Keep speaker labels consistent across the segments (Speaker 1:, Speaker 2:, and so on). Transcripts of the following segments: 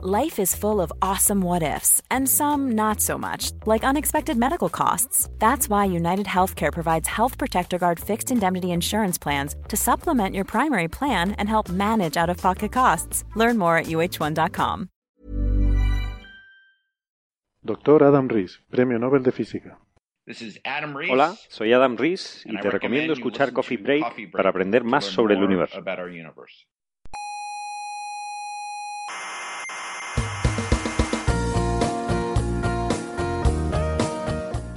Speaker 1: Life is full of awesome what ifs, and some not so much, like unexpected medical costs. That's why United Healthcare provides Health Protector Guard fixed indemnity insurance plans to supplement your primary plan and help manage out of pocket costs. Learn more at uh1.com.
Speaker 2: Doctor Adam Rees, Premio Nobel de Física.
Speaker 3: Hola, soy Adam Rees y te recomiendo escuchar Coffee Break para aprender más sobre el universo.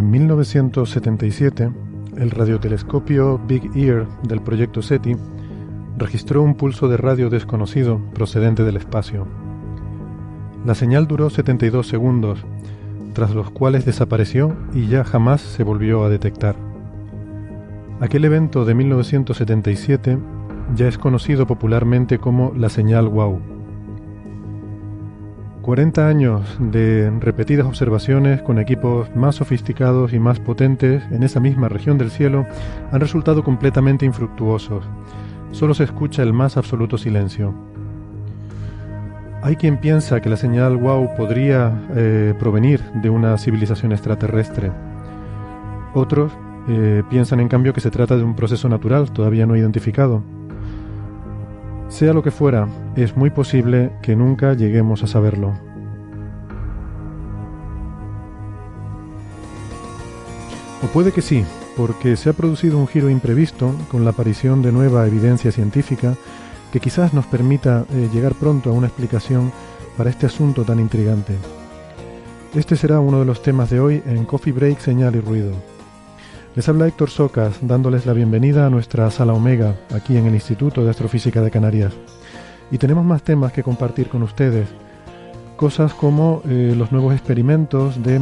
Speaker 2: En 1977, el radiotelescopio Big Ear del proyecto SETI registró un pulso de radio desconocido procedente del espacio. La señal duró 72 segundos, tras los cuales desapareció y ya jamás se volvió a detectar. Aquel evento de 1977 ya es conocido popularmente como la señal WOW. 40 años de repetidas observaciones con equipos más sofisticados y más potentes en esa misma región del cielo han resultado completamente infructuosos. Solo se escucha el más absoluto silencio. Hay quien piensa que la señal WOW podría eh, provenir de una civilización extraterrestre. Otros eh, piensan en cambio que se trata de un proceso natural todavía no identificado. Sea lo que fuera, es muy posible que nunca lleguemos a saberlo. O puede que sí, porque se ha producido un giro imprevisto con la aparición de nueva evidencia científica que quizás nos permita eh, llegar pronto a una explicación para este asunto tan intrigante. Este será uno de los temas de hoy en Coffee Break, Señal y Ruido. Les habla Héctor Socas, dándoles la bienvenida a nuestra sala Omega, aquí en el Instituto de Astrofísica de Canarias. Y tenemos más temas que compartir con ustedes. Cosas como eh, los nuevos experimentos de,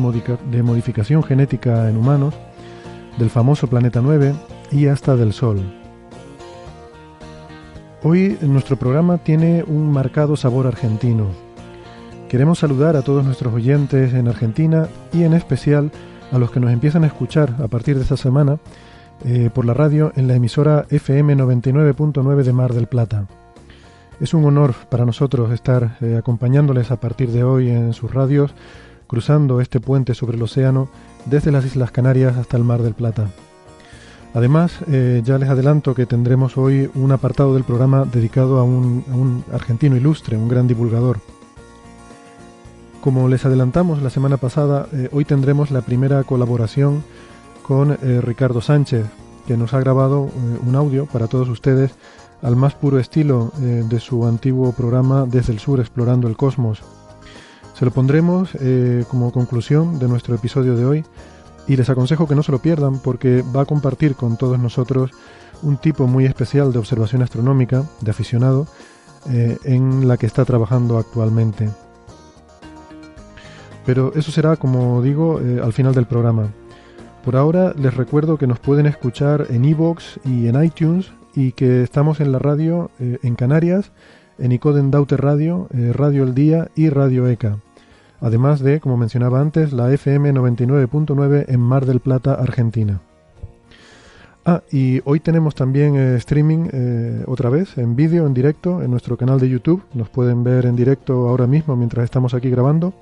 Speaker 2: de modificación genética en humanos, del famoso Planeta 9 y hasta del Sol. Hoy nuestro programa tiene un marcado sabor argentino. Queremos saludar a todos nuestros oyentes en Argentina y en especial a los que nos empiezan a escuchar a partir de esta semana eh, por la radio en la emisora FM 99.9 de Mar del Plata. Es un honor para nosotros estar eh, acompañándoles a partir de hoy en sus radios, cruzando este puente sobre el océano desde las Islas Canarias hasta el Mar del Plata. Además, eh, ya les adelanto que tendremos hoy un apartado del programa dedicado a un, argentino ilustre, un gran divulgador. Como les adelantamos la semana pasada, eh, hoy tendremos la primera colaboración con eh, Ricardo Sánchez, que nos ha grabado un audio para todos ustedes al más puro estilo de su antiguo programa Desde el Sur Explorando el Cosmos. Se lo pondremos como conclusión de nuestro episodio de hoy y les aconsejo que no se lo pierdan porque va a compartir con todos nosotros un tipo muy especial de observación astronómica, de aficionado, en la que está trabajando actualmente. Pero eso será, como digo, eh, al final del programa. Por ahora les recuerdo que nos pueden escuchar en iVoox y en iTunes y que estamos en la radio eh, en Canarias, en Icoden Daute Radio, eh, Radio El Día y Radio ECA. Además de, como mencionaba antes, la FM 99.9 en Mar del Plata, Argentina. Ah, y hoy tenemos también streaming otra vez, en vídeo, en directo, en nuestro canal de YouTube. Nos pueden ver en directo ahora mismo mientras estamos aquí grabando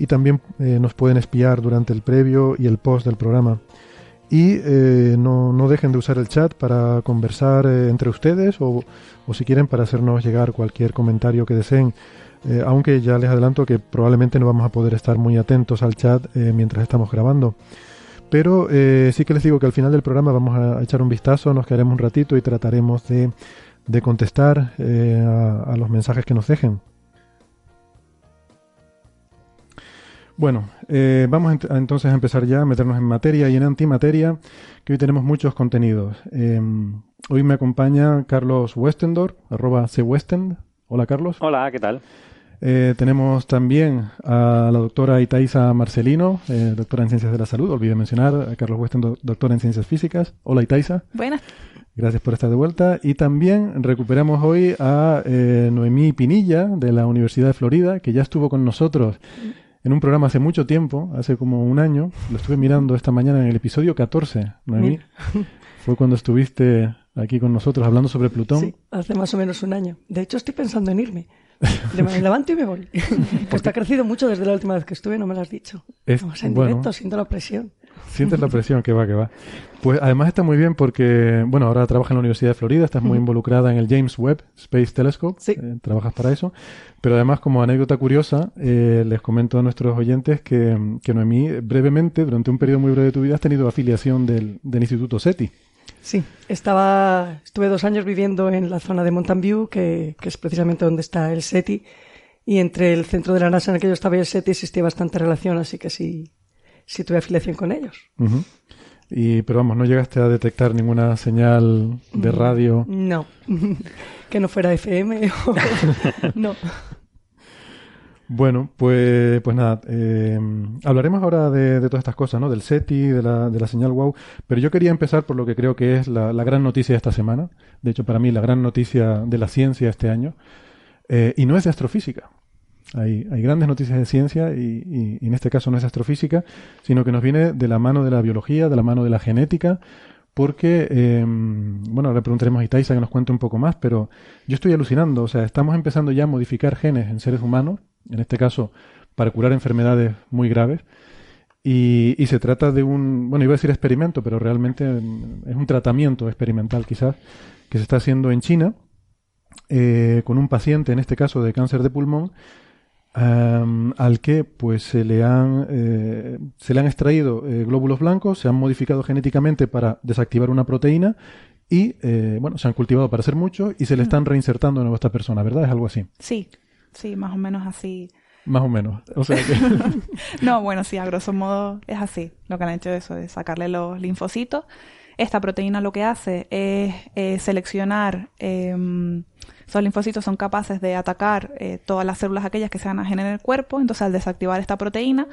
Speaker 2: y también eh, nos pueden espiar durante el previo y el post del programa. Y eh, no, no, dejen de usar el chat para conversar eh, entre ustedes o, o, si quieren para hacernos llegar cualquier comentario que deseen. Aunque ya les adelanto que probablemente no vamos a poder estar muy atentos al chat mientras estamos grabando. Pero sí que les digo que al final del programa vamos a echar un vistazo, nos quedaremos un ratito y trataremos de, de contestar a, los mensajes que nos dejen. Bueno, eh, vamos entonces a empezar ya a meternos en materia y en antimateria, que hoy tenemos muchos contenidos. Em, hoy me acompaña Carlos Westendor, cwestend. Hola, Carlos.
Speaker 3: Hola, ¿qué tal?
Speaker 2: Eh, tenemos también a la doctora Itaiza Marcelino, eh, doctora en Ciencias de la Salud. Olvidé mencionar a Carlos Westendor, doctora en Ciencias Físicas. Hola, Itaiza.
Speaker 4: Buenas.
Speaker 2: Gracias por estar de vuelta. Y también recuperamos hoy a Noemí Pinilla, de la Universidad de Florida, que ya estuvo con nosotros en un programa hace mucho tiempo, hace como un año, lo estuve mirando esta mañana en el episodio 14, Noemí. Fue cuando estuviste aquí con nosotros hablando sobre Plutón.
Speaker 4: Sí, hace más o menos un año. De hecho, estoy pensando en irme. Me levanto y me voy. Porque ha crecido mucho desde la última vez que estuve, no me lo has dicho. Vamos en directo, siento la presión.
Speaker 2: Sientes la presión, que va, que va. Pues además está muy bien porque, bueno, ahora trabajas en la Universidad de Florida, estás muy involucrada en el James Webb Space Telescope,
Speaker 4: sí.
Speaker 2: Eh, trabajas para eso. Pero además, como anécdota curiosa, eh, les comento a nuestros oyentes que, que Noemí, brevemente, durante un periodo muy breve de tu vida, has tenido afiliación del, del Instituto SETI.
Speaker 4: Sí, estaba, estuve dos años viviendo en la zona de Mountain View, que, que es precisamente donde está el SETI, y entre el centro de la NASA en el que yo estaba y el SETI existía bastante relación, así que sí, si tuve afiliación con ellos.
Speaker 2: y, pero vamos, ¿no llegaste a detectar ninguna señal de radio?
Speaker 4: No, que no fuera FM o... no.
Speaker 2: Bueno, pues, pues nada, eh, hablaremos ahora de, todas estas cosas, ¿no? Del SETI, de la, de la señal WOW, pero yo quería empezar por lo que creo que es la, gran noticia de esta semana, de hecho para mí la gran noticia de la ciencia este año, eh, y no es de astrofísica. Hay, hay grandes noticias de ciencia y, en este caso no es astrofísica, sino que nos viene de la mano de la biología, de la mano de la genética, porque, eh, bueno, ahora preguntaremos a Itaisa que nos cuente un poco más, pero yo estoy alucinando, o sea, estamos empezando ya a modificar genes en seres humanos, en este caso para curar enfermedades muy graves, y, y, se trata de un, bueno, iba a decir experimento, pero realmente es un tratamiento experimental quizás, que se está haciendo en China, eh, con un paciente, en este caso de cáncer de pulmón, al que pues se le han eh, se le han extraído eh, glóbulos blancos, se han modificado genéticamente para desactivar una proteína y bueno se han cultivado para hacer mucho y se le están reinsertando de nuevo a esta persona, ¿verdad? Es algo así.
Speaker 4: Sí, sí, más o menos así.
Speaker 2: Más o menos. O sea
Speaker 4: no, bueno, sí, a grosso modo es así. Lo que han hecho eso es sacarle los linfocitos. Esta proteína lo que hace es seleccionar em, esos linfocitos son capaces de atacar eh, todas las células aquellas que se van en el cuerpo, entonces al desactivar esta proteína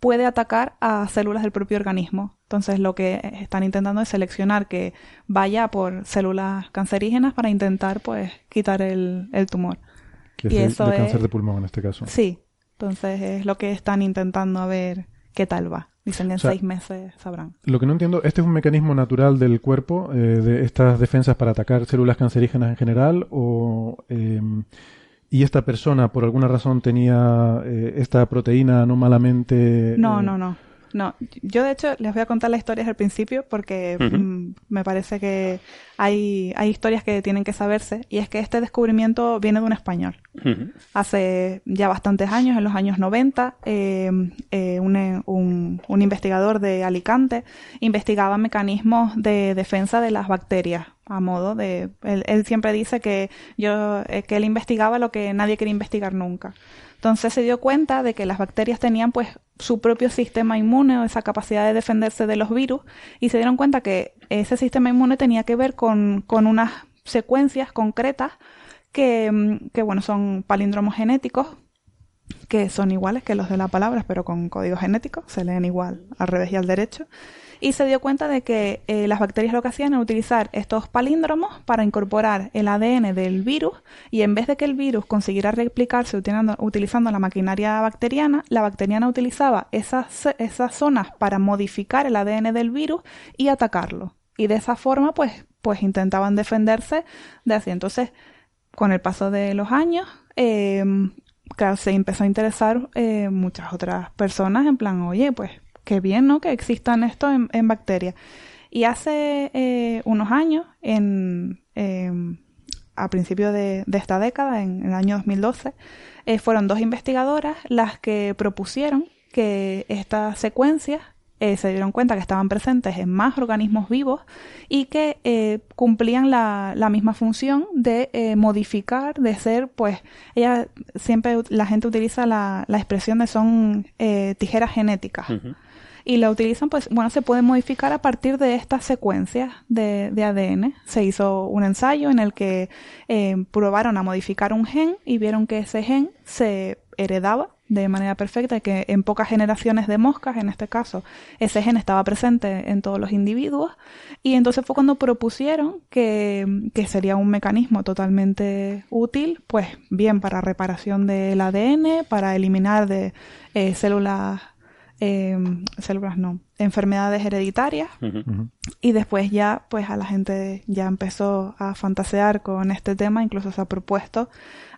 Speaker 4: puede atacar a células del propio organismo. Entonces lo que están intentando es seleccionar que vaya por células cancerígenas para intentar pues quitar el, tumor.
Speaker 2: Que y eso de cáncer de pulmón en este caso.
Speaker 4: Sí, entonces es lo que están intentando a ver qué tal va. Dicen en seis meses sabrán.
Speaker 2: Lo que no entiendo, ¿este es un mecanismo natural del cuerpo, eh, de estas defensas para atacar células cancerígenas en general? ¿O em, y esta persona por alguna razón tenía eh, esta proteína no malamente...?
Speaker 4: No, eh, no, no. No, yo de hecho les voy a contar la historia desde el principio porque mm, me parece que hay, hay historias que tienen que saberse y es que este descubrimiento viene de un español. Hace ya bastantes años, en los años 90, em, eh, un, un, investigador de Alicante investigaba mecanismos de defensa de las bacterias a modo de él, él siempre dice que yo eh, que él investigaba lo que nadie quería investigar nunca. Entonces se dio cuenta de que las bacterias tenían pues su propio sistema inmune o esa capacidad de defenderse de los virus y se dieron cuenta que ese sistema inmune tenía que ver con, con unas secuencias concretas que, mm, que, bueno, son palíndromos genéticos que son iguales que los de la palabra, pero con código genético, se leen igual al revés y al derecho y se dio cuenta de que eh, las bacterias lo que hacían era utilizar estos palíndromos para incorporar el ADN del virus y en vez de que el virus consiguiera replicarse utilizando, la maquinaria bacteriana, la bacteriana utilizaba esas, esas zonas para modificar el ADN del virus y atacarlo. Y de esa forma, pues, pues intentaban defenderse de así. Entonces, con el paso de los años, eh, se empezó a interesar eh, muchas otras personas en plan, oye, pues qué bien, ¿no? Que existan esto en, bacterias. Y hace eh, unos años, en, em, a principios de, esta década, en, el año 2012, eh, fueron dos investigadoras las que propusieron que estas secuencias eh, se dieron cuenta que estaban presentes en más organismos vivos y que eh, cumplían la, la, misma función de eh, modificar, de ser, pues, ella siempre la gente utiliza la, la expresión de son tijeras genéticas. Y la utilizan, pues, bueno, se puede modificar a partir de estas secuencias de, de ADN. Se hizo un ensayo en el que probaron a modificar un gen y vieron que ese gen se heredaba de manera perfecta y que en pocas generaciones de moscas, en este caso, ese gen estaba presente en todos los individuos. Y entonces fue cuando propusieron que, que sería un mecanismo totalmente útil, pues bien para reparación del ADN, para eliminar de eh, células eh, células no, enfermedades hereditarias. Y después ya, pues a la gente ya empezó a fantasear con este tema, incluso se ha propuesto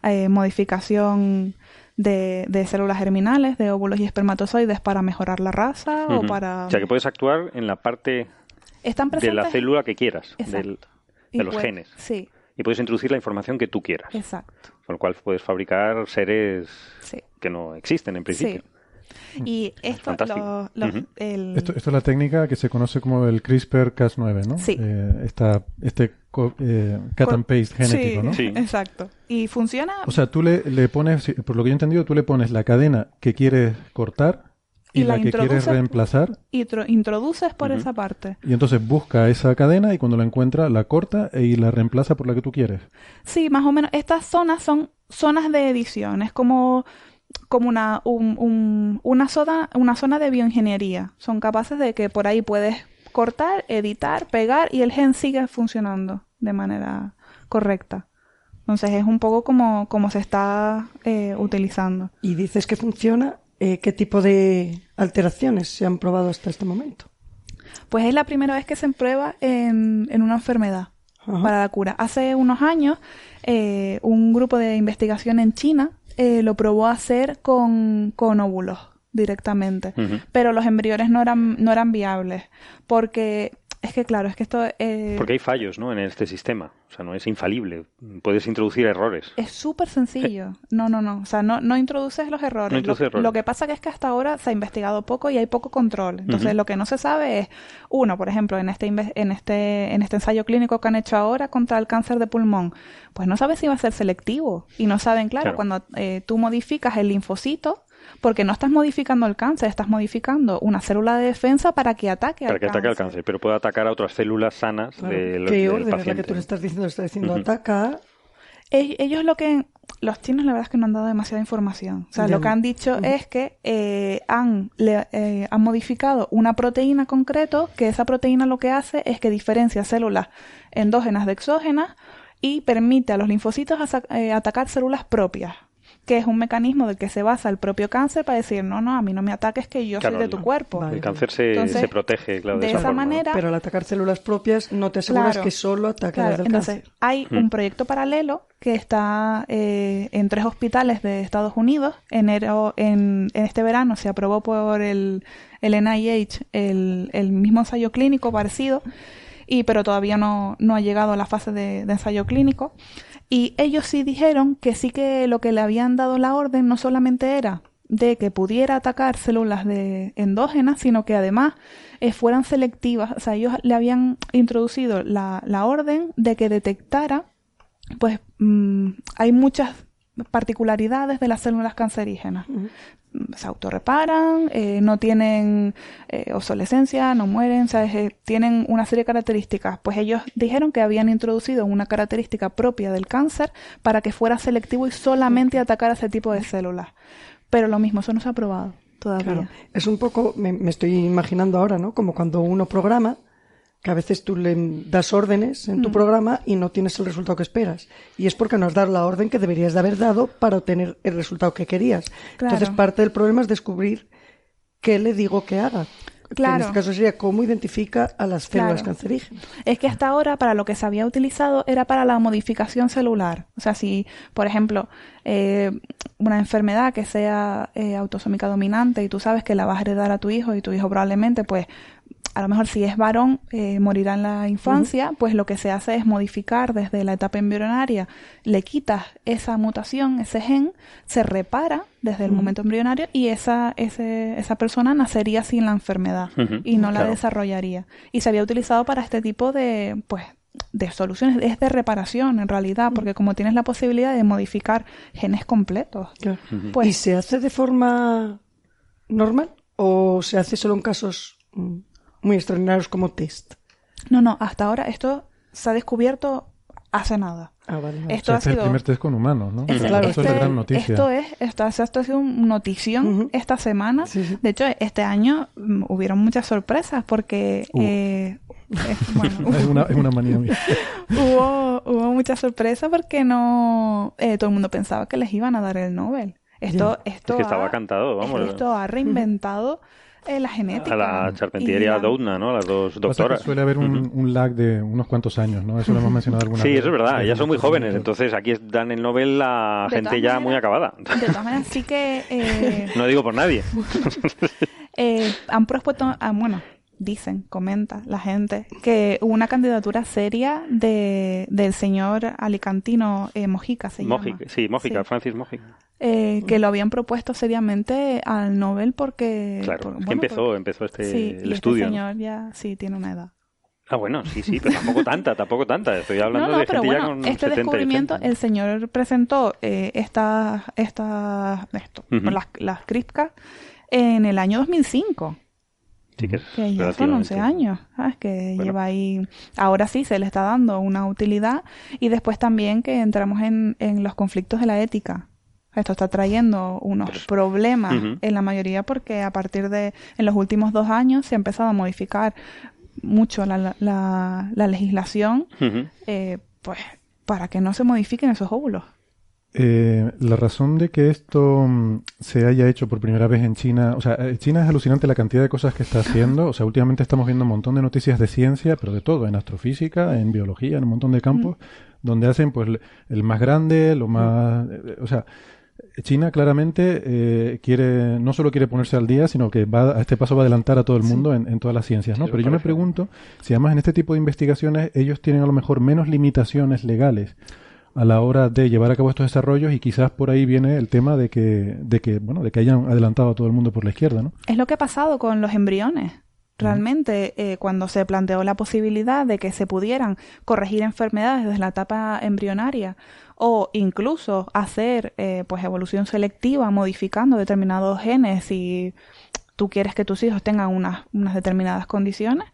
Speaker 4: eh, modificación de, células germinales, de óvulos y espermatozoides para mejorar la raza o para...
Speaker 3: O sea, que puedes actuar en la parte de la célula que quieras, de los genes.
Speaker 4: Sí.
Speaker 3: Y puedes introducir la información que tú quieras.
Speaker 4: Exacto.
Speaker 3: Con lo cual puedes fabricar seres que no existen en principio.
Speaker 4: Y esto, lo,
Speaker 2: esto, es la técnica que se conoce como el CRISPR-Cas9, ¿no?
Speaker 4: Sí.
Speaker 2: Eh, esta, este eh, cut and paste genético, ¿no?
Speaker 4: Sí, exacto. ¿Y funciona?
Speaker 2: O sea, tú le, le, pones, por lo que yo he entendido, tú le pones la cadena que quieres cortar y, la, que quieres reemplazar.
Speaker 4: Y introduces por esa parte.
Speaker 2: Y entonces busca esa cadena y cuando la encuentra la corta y la reemplaza por la que tú quieres.
Speaker 4: Sí, más o menos. Estas zonas son zonas de edición. Es como como una, una, zona, una zona de bioingeniería. Son capaces de que por ahí puedes cortar, editar, pegar y el gen sigue funcionando de manera correcta. Entonces es un poco como, como se está eh, utilizando.
Speaker 5: Y dices que funciona, eh, ¿qué tipo de alteraciones se han probado hasta este momento?
Speaker 4: Pues es la primera vez que se prueba en, en una enfermedad para la cura. Hace unos años, eh, un grupo de investigación en China eh, lo probó a hacer con, con óvulos directamente, pero los embriones no eran, no eran viables, porque es que claro, es que esto... Eh...
Speaker 3: Porque hay fallos, ¿no? En este sistema. O sea, no es infalible. Puedes introducir errores.
Speaker 4: Es súper sencillo. No, no, no. O sea, no, no introduces los errores. lo, que pasa es que hasta ahora se ha investigado poco y hay poco control. Entonces, lo que no se sabe es, uno, por ejemplo, en este, en, este, en este ensayo clínico que han hecho ahora contra el cáncer de pulmón, pues no sabes si va a ser selectivo. Y no saben, claro, cuando eh, tú modificas el linfocito, porque no estás modificando el cáncer, estás modificando una célula de defensa para que ataque
Speaker 3: para
Speaker 4: al
Speaker 3: que ataque al cáncer, pero puede atacar a otras células sanas del,
Speaker 5: ¿Qué orden es la que tú le estás diciendo? Está diciendo ataca...
Speaker 4: Ellos lo que... Los chinos la verdad es que no han dado demasiada información. O sea, lo que han dicho es que eh, han, eh, han modificado una proteína concreto, que esa proteína lo que hace es que diferencia células endógenas de exógenas y permite a los linfocitos eh, atacar células propias que es un mecanismo del que se basa el propio cáncer para decir, no, no, a mí no me ataques que yo soy de tu cuerpo.
Speaker 3: el cáncer se, se protege, claro,
Speaker 4: de, esa, manera.
Speaker 5: Pero al atacar células propias no te aseguras que solo ataque
Speaker 4: claro, entonces, Hay un proyecto paralelo que está eh, en tres hospitales de Estados Unidos. Enero, en, en este verano se aprobó por el, el NIH el, el mismo ensayo clínico parecido, y pero todavía no, no ha llegado a la fase de, de ensayo clínico. Y ellos sí dijeron que sí que lo que le habían dado la orden no solamente era de que pudiera atacar células de endógenas, sino que además eh, fueran selectivas. O sea, ellos le habían introducido la, la orden de que detectara, pues mm, hay muchas particularidades de las células cancerígenas se autorreparan, eh, no tienen eh, obsolescencia, no mueren, ¿sabes? Eh, tienen una serie de características. Pues ellos dijeron que habían introducido una característica propia del cáncer para que fuera selectivo y solamente atacar a ese tipo de células. Pero lo mismo, eso no se ha probado todavía.
Speaker 5: Es un poco, me, me estoy imaginando ahora, ¿no? Como cuando uno programa que a veces tú le das órdenes en tu mm. programa y no tienes el resultado que esperas. Y es porque no has dado la orden que deberías de haber dado para obtener el resultado que querías. Entonces, parte del problema es descubrir qué le digo que haga. Claro. en este caso sería cómo identifica a las células cancerígenas.
Speaker 4: Es que hasta ahora para lo que se había utilizado era para la modificación celular. O sea, si, por ejemplo, eh, una enfermedad que sea eh, autosómica dominante y tú sabes que la vas a heredar a tu hijo y tu hijo probablemente pues a lo mejor si es varón, eh, morirá en la infancia, pues lo que se hace es modificar desde la etapa embrionaria, le quitas esa mutación, ese gen, se repara desde el momento embrionario y esa, ese, esa persona nacería sin la enfermedad y no la desarrollaría. Y se había utilizado para este tipo de, pues, de soluciones, es de reparación en realidad, porque como tienes la posibilidad de modificar genes completos.
Speaker 5: pues, ¿Y se hace de forma normal o se hace solo en casos mm, muy extraordinarios como test?
Speaker 4: No, no, hasta ahora esto se ha descubierto hace nada.
Speaker 2: Ah, vale, Esto ha sido... el primer test con humanos, ¿no?
Speaker 4: claro, esto es gran noticia. Esto es, esto, esto ha sido una notición esta semana. De hecho, este año mm, hubieron muchas sorpresas porque uh. eh,
Speaker 2: es, una, es, una, manía mía.
Speaker 4: hubo, hubo mucha sorpresa porque no eh, todo el mundo pensaba que les iban a dar el Nobel. Esto, esto
Speaker 3: es que estaba cantado, vamos.
Speaker 4: Esto ha reinventado eh, la genética.
Speaker 3: A la Charpentier Doudna, ¿no? Las dos doctoras.
Speaker 2: suele haber un, un, lag de unos cuantos años, ¿no? Eso lo hemos mencionado alguna
Speaker 3: sí,
Speaker 2: vez.
Speaker 3: Sí, eso es verdad. Ellas son muy jóvenes. Entonces aquí dan el Nobel a gente ya muy acabada.
Speaker 4: De todas maneras, sí que... Eh,
Speaker 3: no digo por nadie.
Speaker 4: eh, han propuesto... Ah, bueno, dicen, comenta la gente, que hubo una candidatura seria de, del señor alicantino eh, Mojica, se
Speaker 3: Mojica, Sí, Mojica, Francis Mojica.
Speaker 4: Eh, que lo habían propuesto seriamente al Nobel porque...
Speaker 3: Claro, que empezó, empezó este el este estudio.
Speaker 4: Este señor ya sí tiene una edad.
Speaker 3: Ah, bueno, sí, sí, pero tampoco tanta, tampoco tanta. Estoy hablando de gente ya con
Speaker 4: este descubrimiento, el señor presentó eh, esta, esta, esto, las, las en el año 2005 que, ya son 11 años, ¿sabes? Que lleva ahí. Ahora sí se le está dando una utilidad y después también que entramos en, en los conflictos de la ética. Esto está trayendo unos problemas en la mayoría porque a partir de en los últimos dos años se ha empezado a modificar mucho la, la, la legislación, eh, pues para que no se modifiquen esos óvulos.
Speaker 2: Eh, la razón de que esto mm, se haya hecho por primera vez en China, o sea, eh, China es alucinante la cantidad de cosas que está haciendo, o sea, últimamente estamos viendo un montón de noticias de ciencia, pero de todo, en astrofísica, en biología, en un montón de campos, donde hacen pues el más grande, lo más, eh, o sea, China claramente quiere, no solo quiere ponerse al día, sino que va, a este paso va a adelantar a todo el mundo en, todas las ciencias, ¿no? Pero yo me pregunto si además en este tipo de investigaciones ellos tienen a lo mejor menos limitaciones legales a la hora de llevar a cabo estos desarrollos y quizás por ahí viene el tema de que, de que, bueno, de que hayan adelantado a todo el mundo por la izquierda, ¿no?
Speaker 4: Es lo que ha pasado con los embriones. Realmente, eh, cuando se planteó la posibilidad de que se pudieran corregir enfermedades desde la etapa embrionaria o incluso hacer eh, pues evolución selectiva modificando determinados genes si tú quieres que tus hijos tengan unas, unas determinadas condiciones,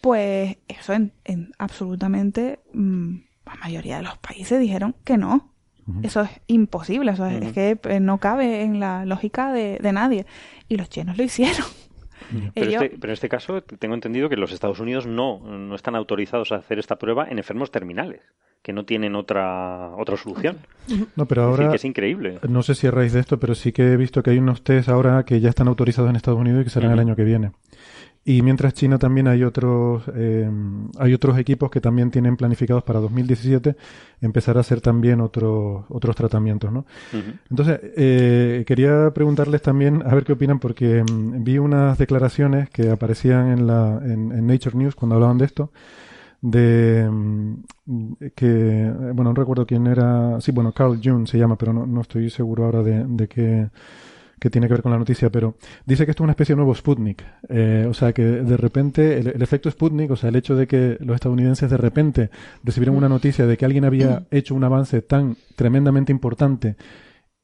Speaker 4: pues eso en, absolutamente mm, la mayoría de los países dijeron que no. Eso es imposible, eso es, que eh, no cabe en la lógica de, nadie. Y los chinos lo hicieron.
Speaker 3: Pero, este, pero, en este caso tengo entendido que los Estados Unidos no, no están autorizados a hacer esta prueba en enfermos terminales, que no tienen otra, otra solución.
Speaker 2: No, pero ahora...
Speaker 3: Es, increíble.
Speaker 2: No sé si a raíz de esto, pero sí que he visto que hay unos test ahora que ya están autorizados en Estados Unidos y que serán el año que viene. Y mientras China también hay otros, eh, hay otros equipos que también tienen planificados para 2017 empezar a hacer también otros, otros tratamientos, ¿no? Entonces, eh, quería preguntarles también a ver qué opinan porque mm, vi unas declaraciones que aparecían en, la, en, Nature News cuando hablaban de esto, de mm, que, bueno, no recuerdo quién era, sí, bueno, Carl June se llama, pero no, no estoy seguro ahora de, de qué que tiene que ver con la noticia, pero dice que esto es una especie de nuevo Sputnik. Eh, o sea, que de repente el, efecto Sputnik, o sea, el hecho de que los estadounidenses de repente recibieron una noticia de que alguien había hecho un avance tan tremendamente importante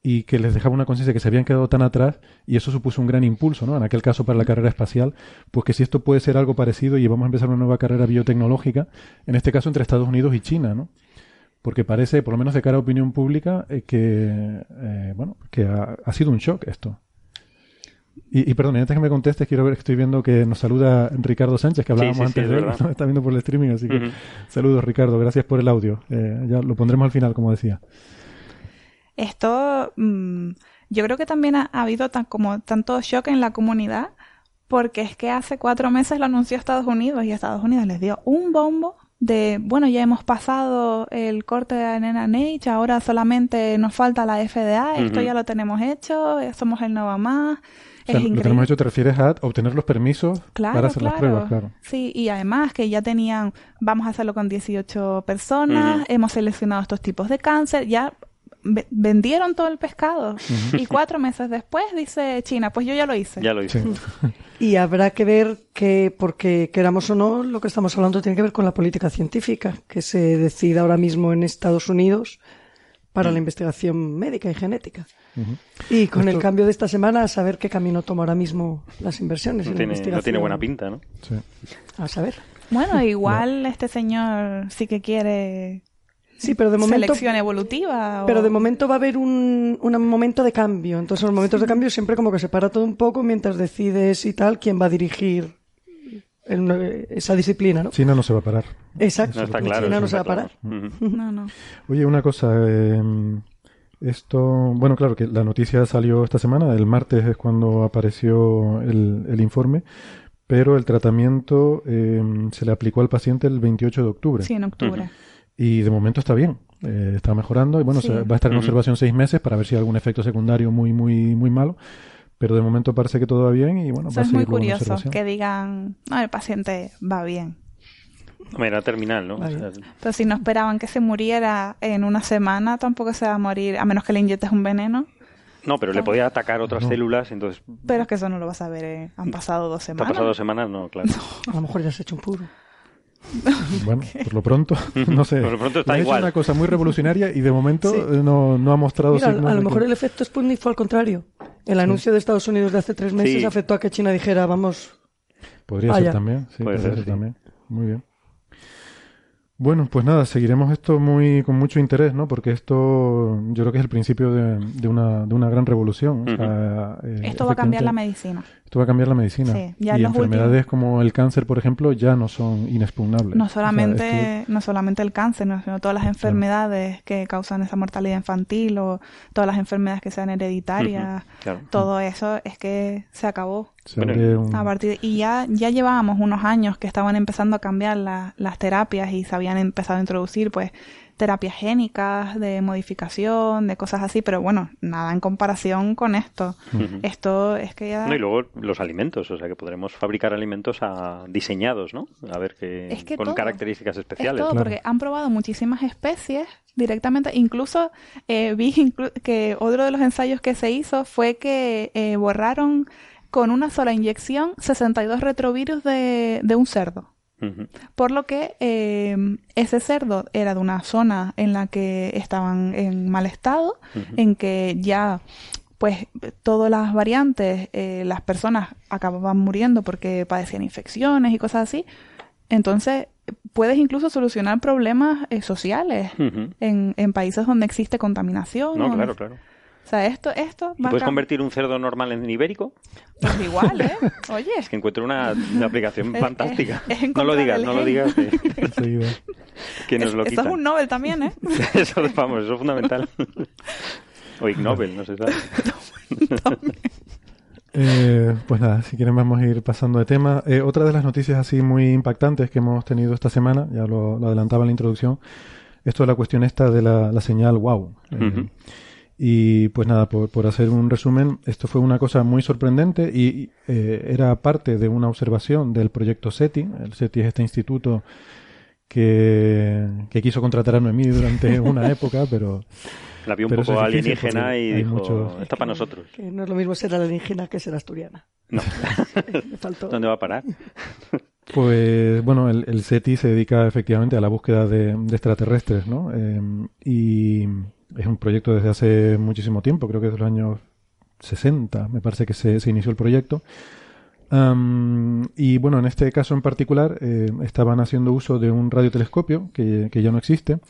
Speaker 2: y que les dejaba una conciencia que se habían quedado tan atrás y eso supuso un gran impulso, ¿no? En aquel caso para la carrera espacial, pues que si esto puede ser algo parecido y vamos a empezar una nueva carrera biotecnológica, en este caso entre Estados Unidos y China, ¿no? Porque parece, por lo menos de cara a opinión pública, eh, que, eh, bueno, que ha, sido un shock esto. Y, y, perdón, antes que me contestes, quiero ver que estoy viendo que nos saluda Ricardo Sánchez, que hablábamos antes de él, está viendo por el streaming, así que saludos Ricardo, gracias por el audio. Eh, ya lo pondremos al final, como decía.
Speaker 4: Esto, mm, yo creo que también ha, habido tan, como tanto shock en la comunidad, porque es que hace cuatro meses lo anunció Estados Unidos y Estados Unidos les dio un bombo de, bueno, ya hemos pasado el corte de NNH, ahora solamente nos falta la FDA, esto ya lo tenemos hecho, somos el Nova Más.
Speaker 2: lo que tenemos hecho te refieres a obtener los permisos para hacer las pruebas, claro.
Speaker 4: Sí, y además que ya tenían, vamos a hacerlo con 18 personas, hemos seleccionado estos tipos de cáncer, ya vendieron todo el pescado. Y cuatro meses después dice China, pues yo ya lo hice.
Speaker 3: Ya lo hice.
Speaker 5: y habrá que ver que, porque queramos o no, lo que estamos hablando tiene que ver con la política científica, que se decide ahora mismo en Estados Unidos para la investigación médica y genética. Y con el cambio de esta semana, a saber qué camino toma ahora mismo las inversiones
Speaker 3: no
Speaker 5: en
Speaker 3: tiene,
Speaker 5: la investigación.
Speaker 3: No tiene buena pinta, ¿no?
Speaker 2: Sí.
Speaker 5: A saber.
Speaker 4: Bueno, igual este señor sí que quiere
Speaker 5: Sí, pero de momento.
Speaker 4: Selección evolutiva.
Speaker 5: Pero de momento va a haber un, un momento de cambio. Entonces, los momentos de cambio siempre como que se para todo un poco mientras decides y tal quién va a dirigir esa disciplina, ¿no?
Speaker 2: China no se va a parar.
Speaker 5: Exacto.
Speaker 3: No está claro,
Speaker 5: China no se va a parar.
Speaker 4: No, no.
Speaker 2: Oye, una cosa. Eh, esto, bueno, claro que la noticia salió esta semana, el martes es cuando apareció el, el informe, pero el tratamiento eh, se le aplicó al paciente el 28 de octubre.
Speaker 4: Sí, en octubre.
Speaker 2: Y de momento está bien, eh, está mejorando y bueno, se, va a estar en observación seis meses para ver si hay algún efecto secundario muy, muy, muy malo. Pero de momento parece que todo va bien y bueno,
Speaker 4: Eso
Speaker 2: va
Speaker 4: es
Speaker 2: a
Speaker 4: muy curioso que digan, no, el paciente va bien.
Speaker 3: Era terminal, ¿no? O
Speaker 5: Vale.
Speaker 3: sea,
Speaker 4: Pero si no esperaban que se muriera en una semana, tampoco se va a morir, a menos que le inyectes un veneno.
Speaker 3: no, pero le podía atacar otras células, entonces...
Speaker 4: Pero es que eso no lo vas a ver, eh, han pasado dos
Speaker 3: ¿Te ha
Speaker 4: semanas.
Speaker 3: pasado dos semanas? No, claro.
Speaker 5: A lo mejor ya se ha hecho un puro.
Speaker 2: Bueno, por lo pronto, no sé.
Speaker 3: Por lo pronto está igual.
Speaker 2: una cosa muy revolucionaria y de momento
Speaker 5: Sí.
Speaker 2: eh, no, no ha mostrado
Speaker 5: Mira,
Speaker 2: signos
Speaker 5: a lo mejor
Speaker 2: que-
Speaker 5: el efecto Sputnik fue al contrario. El anuncio de Estados Unidos de hace tres meses
Speaker 3: Sí.
Speaker 5: afectó a que China dijera, vamos,
Speaker 2: Podría
Speaker 5: Vaya.
Speaker 2: ser también, sí,
Speaker 3: Puede
Speaker 2: podría
Speaker 3: ser,
Speaker 2: ser
Speaker 3: sí.
Speaker 2: también. Muy bien. Bueno, pues nada, seguiremos esto muy con mucho interés, ¿no? Porque esto yo creo que es el principio de, de una, de una gran revolución. O sea, eh,
Speaker 4: Esto va a cambiar la medicina.
Speaker 2: Esto va a cambiar la medicina.
Speaker 4: Sí, ya
Speaker 2: y enfermedades
Speaker 4: últimos-
Speaker 2: como el cáncer, por ejemplo, ya no son inexpugnables.
Speaker 4: No
Speaker 2: O sea,
Speaker 4: solamente, no solamente el cáncer, no, sino todas las enfermedades que causan esa mortalidad infantil o todas las enfermedades que sean hereditarias,
Speaker 3: claro.
Speaker 4: todo eso es que se acabó.
Speaker 2: se
Speaker 3: Bueno,
Speaker 2: un-
Speaker 4: A partir de- y ya, ya llevábamos unos años que estaban empezando a cambiar la- las terapias y se habían empezado a introducir pues terapias génicas, de modificación, de cosas así, pero bueno, nada en comparación con esto. Esto es que ya...
Speaker 3: No, y luego los alimentos, o sea que podremos fabricar alimentos a- diseñados, ¿no? A ver que,
Speaker 4: Es que
Speaker 3: con
Speaker 4: todo.
Speaker 3: características
Speaker 4: Es
Speaker 3: especiales.
Speaker 4: todo,
Speaker 2: Claro.
Speaker 4: porque han probado muchísimas especies directamente. Incluso eh, vi inclu- que otro de los ensayos que se hizo fue que eh, borraron con una sola inyección 62 retrovirus de, de un cerdo. Por lo que eh, ese cerdo era de una zona en la que estaban en mal estado, en que ya pues todas las variantes, eh, las personas acababan muriendo porque padecían infecciones y cosas así. Entonces, puedes incluso solucionar problemas eh, sociales en, en países donde existe contaminación.
Speaker 3: No, claro, claro.
Speaker 4: O sea, esto, esto
Speaker 3: ¿Y
Speaker 4: va a
Speaker 3: puedes convertir un cerdo normal en ibérico?
Speaker 4: Pues igual, ¿eh? Oye.
Speaker 3: Es que encuentro una, una aplicación
Speaker 4: Es-
Speaker 3: fantástica.
Speaker 4: es- es
Speaker 3: no lo digas, no lo digas, eh,
Speaker 2: enseguida.
Speaker 3: que nos
Speaker 4: Es-
Speaker 3: lo
Speaker 4: eso es un Nobel también, ¿eh?
Speaker 3: eso, vamos, eso es fundamental. o Ig Nobel, no sé. ¿sabes?
Speaker 2: Eh, pues nada, si quieren vamos a ir pasando de tema. Eh, otra de las noticias así muy impactantes que hemos tenido esta semana, ya lo, lo adelantaba en la introducción, esto es la cuestión esta de la, la señal wow. Eh. Y pues nada, por, por hacer un resumen, esto fue una cosa muy sorprendente y eh, era parte de una observación del proyecto SETI. El SETI es este instituto que, que quiso contratar a Noemí durante una época, pero
Speaker 3: La vi un poco alienígena y dijo,
Speaker 2: muchos-
Speaker 3: está para nosotros.
Speaker 5: que no es lo mismo ser alienígena que ser asturiana.
Speaker 3: No,
Speaker 5: Me faltó.
Speaker 3: ¿dónde va a parar?
Speaker 2: Pues bueno, el, el SETI se dedica efectivamente a la búsqueda de, de extraterrestres, ¿no? Eh, y es un proyecto desde hace muchísimo tiempo, creo que desde los años 60, me parece que se, inició el proyecto. Y bueno, en este caso en particular eh, estaban haciendo uso de un radiotelescopio que, ya no existe,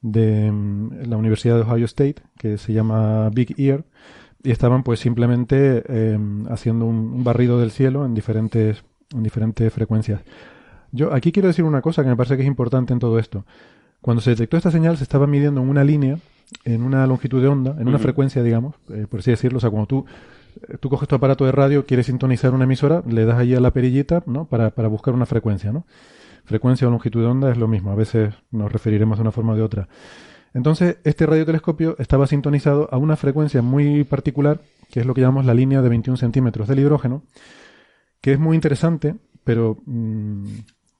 Speaker 2: de mm, la Universidad de Ohio State, que se llama Big Ear, y estaban pues simplemente eh, haciendo un, un barrido del cielo en diferentes, en diferentes frecuencias. Yo aquí quiero decir una cosa que me parece que es importante en todo esto. Cuando se detectó esta señal se estaba midiendo en una línea, en una longitud de onda, en una frecuencia, digamos, eh, por así decirlo. O sea, cuando tú, eh, tú coges tu aparato de radio, quieres sintonizar una emisora, le das ahí a la perillita, ¿no? Para, para buscar una frecuencia, ¿no? Frecuencia o longitud de onda es lo mismo. A veces nos referiremos de una forma o de otra. Entonces, este radiotelescopio estaba sintonizado a una frecuencia muy particular que es lo que llamamos la línea de 21 centímetros del hidrógeno, que es muy interesante, pero mm,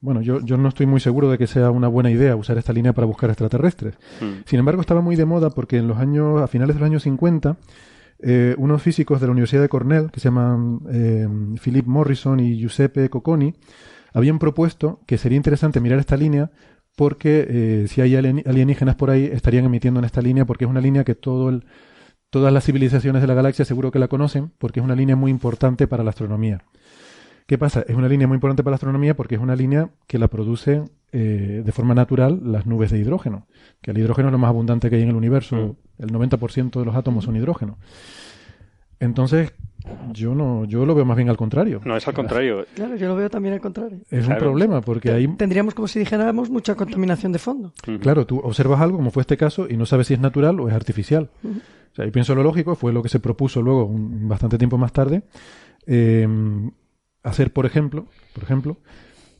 Speaker 2: bueno, yo, yo, no estoy muy seguro de que sea una buena idea usar esta línea para buscar extraterrestres. Hmm. Sin embargo, estaba muy de moda porque en los años, a finales de los años 50, eh, unos físicos de la Universidad de Cornell, que se llaman eh, Philip Morrison y Giuseppe Cocconi, habían propuesto que sería interesante mirar esta línea porque eh, si hay alienígenas por ahí estarían emitiendo en esta línea porque es una línea que todo el, todas las civilizaciones de la galaxia seguro que la conocen porque es una línea muy importante para la astronomía. ¿Qué pasa? Es una línea muy importante para la astronomía porque es una línea que la produce eh, de forma natural las nubes de hidrógeno, que el hidrógeno es lo más abundante que hay en el universo, mm. el 90% de los átomos son hidrógeno. Entonces, yo no, yo lo veo más bien al contrario.
Speaker 3: No, es al contrario.
Speaker 5: Claro, yo lo veo también al contrario.
Speaker 2: Es un problema porque ahí...
Speaker 5: Tendríamos, como si dijéramos, mucha contaminación de fondo.
Speaker 2: Claro, tú observas algo, como fue este caso, y no sabes si es natural o es artificial. O sea, yo pienso lo lógico, fue lo que se propuso luego, bastante tiempo más tarde, eh, hacer, por ejemplo, por ejemplo,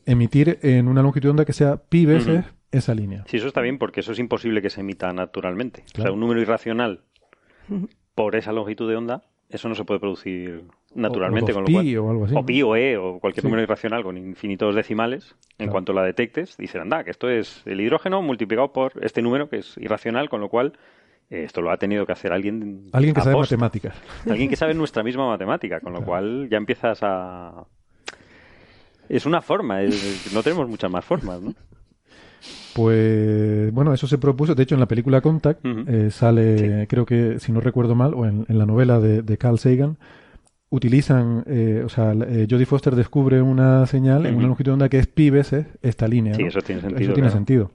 Speaker 2: emitir en una longitud de onda que sea pi veces esa línea.
Speaker 3: Sí, eso está bien porque eso es imposible que se emita naturalmente. O sea, un número irracional por esa longitud de onda, eso no se puede producir naturalmente.
Speaker 2: O, con lo pi o algo así.
Speaker 3: O pi o e o cualquier número irracional con infinitos decimales. En cuanto la detectes, dicen, anda, que esto es el hidrógeno multiplicado por este número que es irracional, con lo cual esto lo ha tenido que hacer alguien.
Speaker 2: Alguien que sabe matemáticas.
Speaker 3: Alguien que sabe nuestra misma matemática, con lo cual ya empiezas a. Es una forma, no tenemos muchas más formas, ¿no?
Speaker 2: Pues bueno, eso se propuso. De hecho, en la película Contact eh, sale, creo que, si no recuerdo mal, o en, la novela de, Carl Sagan, utilizan, eh, o sea, eh, Jodie Foster descubre una señal en una longitud de onda que es pi veces esta línea.
Speaker 3: Sí, eso tiene sentido.
Speaker 2: Eso tiene sentido.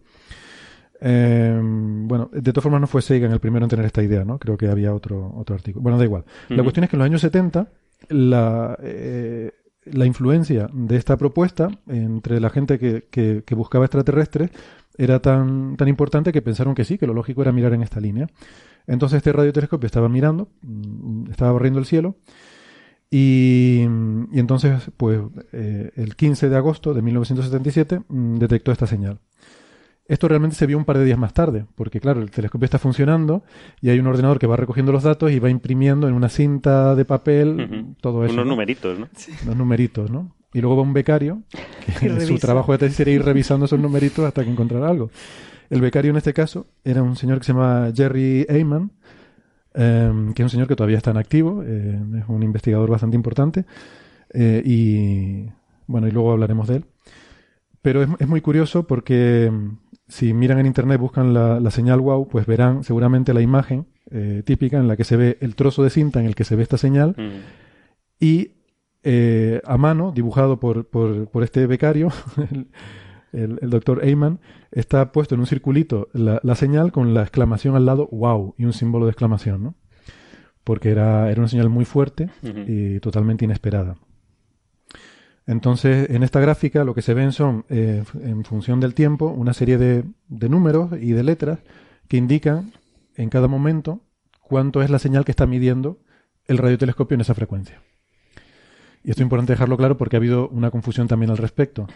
Speaker 2: Em, bueno, de todas formas no fue Sagan el primero en tener esta idea, ¿no? Creo que había otro, otro artículo. Bueno, da igual. La cuestión es que en los años 70 la, eh, la influencia de esta propuesta entre la gente que, que, buscaba extraterrestres era tan, tan importante que pensaron que sí, que lo lógico era mirar en esta línea. Entonces este radiotelescopio estaba mirando, mm, estaba barriendo el cielo, y, y entonces, pues, eh, el 15 de agosto de 1977 mm, detectó esta señal. Esto realmente se vio un par de días más tarde, porque claro, el telescopio está funcionando y hay un ordenador que va recogiendo los datos y va imprimiendo en una cinta de papel todo eso.
Speaker 3: Unos numeritos, ¿no?
Speaker 2: Unos numeritos, ¿no? Y luego va un becario, que su trabajo de tesis sería ir revisando esos numeritos hasta que encontrara algo. El becario en este caso era un señor que se llama Jerry Ayman, em, que es un señor que todavía está en activo, eh, es un investigador bastante importante, eh, y bueno, y luego hablaremos de él. Pero es, es muy curioso porque si miran en internet, buscan la, señal wow, pues verán seguramente la imagen eh, típica en la que se ve el trozo de cinta en el que se ve esta señal mm. y eh, a mano, dibujado por, por, este becario, el, doctor Eyman, está puesto en un circulito la, señal con la exclamación al lado wow y un símbolo de exclamación, ¿no? Porque era, era una señal muy fuerte y totalmente inesperada. Entonces, en esta gráfica lo que se ven son, eh, en función del tiempo, una serie de, números y de letras que indican en cada momento cuánto es la señal que está midiendo el radiotelescopio en esa frecuencia. Y esto es importante dejarlo claro porque ha habido una confusión también al respecto.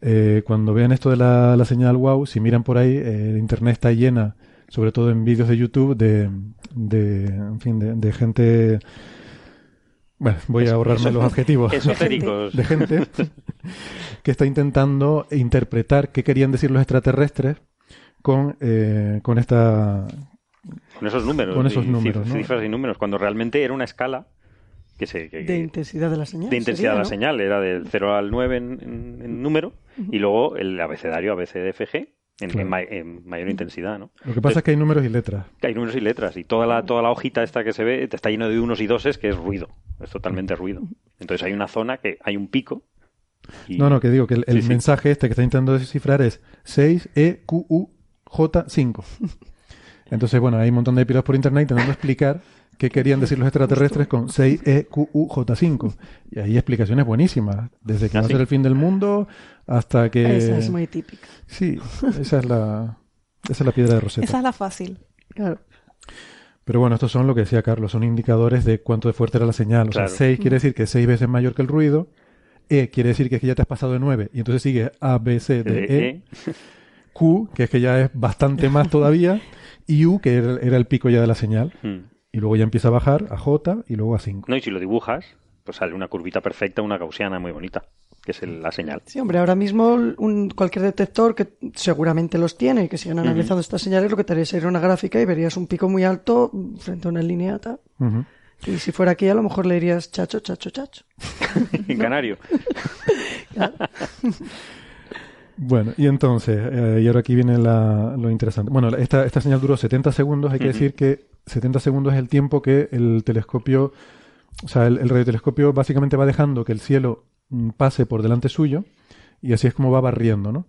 Speaker 2: Eh, cuando vean esto de la, señal wow, si miran por ahí, eh, Internet está llena, sobre todo en vídeos de YouTube, de, de, en fin, de gente bueno, voy a ahorrarme los adjetivos.
Speaker 3: Esotéricos.
Speaker 2: De gente que está intentando interpretar qué querían decir los extraterrestres con, eh, con esta.
Speaker 3: Con esos números.
Speaker 2: Con esos números.
Speaker 3: Cifras, y números, cuando realmente era una escala. Que se,
Speaker 5: de intensidad de la señal.
Speaker 3: De intensidad de la señal, era del 0 al 9 en, número, y luego el abecedario ABCDFG, en, mayor intensidad, ¿no?
Speaker 2: Lo que pasa es que hay números y letras.
Speaker 3: hay números y letras y toda la, toda la hojita esta que se ve está lleno de unos y doses que es ruido, es totalmente ruido. Entonces hay una zona que hay un pico.
Speaker 2: No, no, que digo que el, mensaje este que está intentando descifrar es 6EQUJ5. Entonces, bueno, hay un montón de pilotos por internet intentando explicar qué querían decir los extraterrestres con 6EQUJ5. Y hay explicaciones buenísimas, desde que va a ser el fin del mundo hasta que...
Speaker 5: Esa es muy típica.
Speaker 2: Sí, esa es la, esa es la piedra de Rosetta.
Speaker 4: Esa es la fácil. Claro.
Speaker 2: Pero bueno, estos son lo que decía Carlos, son indicadores de cuánto de fuerte era la señal. O sea, 6 quiere decir que es 6 veces mayor que el ruido. E quiere decir que es que ya te has pasado de 9 y entonces sigue A, B, C, D, E. e. Q, que es que ya es bastante más todavía. Y U, que era, el pico ya de la señal. Hmm. Y luego ya empieza a bajar a J y luego a 5.
Speaker 3: No, y si lo dibujas, pues sale una curvita perfecta, una gaussiana muy bonita, que es la señal.
Speaker 5: Sí, hombre, ahora mismo un, cualquier detector que seguramente los tiene y que sigan analizando estas señales, lo que te haría sería una gráfica y verías un pico muy alto frente a una lineata. Y si fuera aquí, a lo mejor le dirías chacho, chacho, chacho.
Speaker 3: en canario.
Speaker 2: Bueno, y entonces, eh, y ahora aquí viene lo interesante. Bueno, esta, esta señal duró 70 segundos. Hay que decir que 70 segundos es el tiempo que el telescopio, o sea, el, radiotelescopio básicamente va dejando que el cielo mm, pase por delante suyo y así es como va barriendo, ¿no?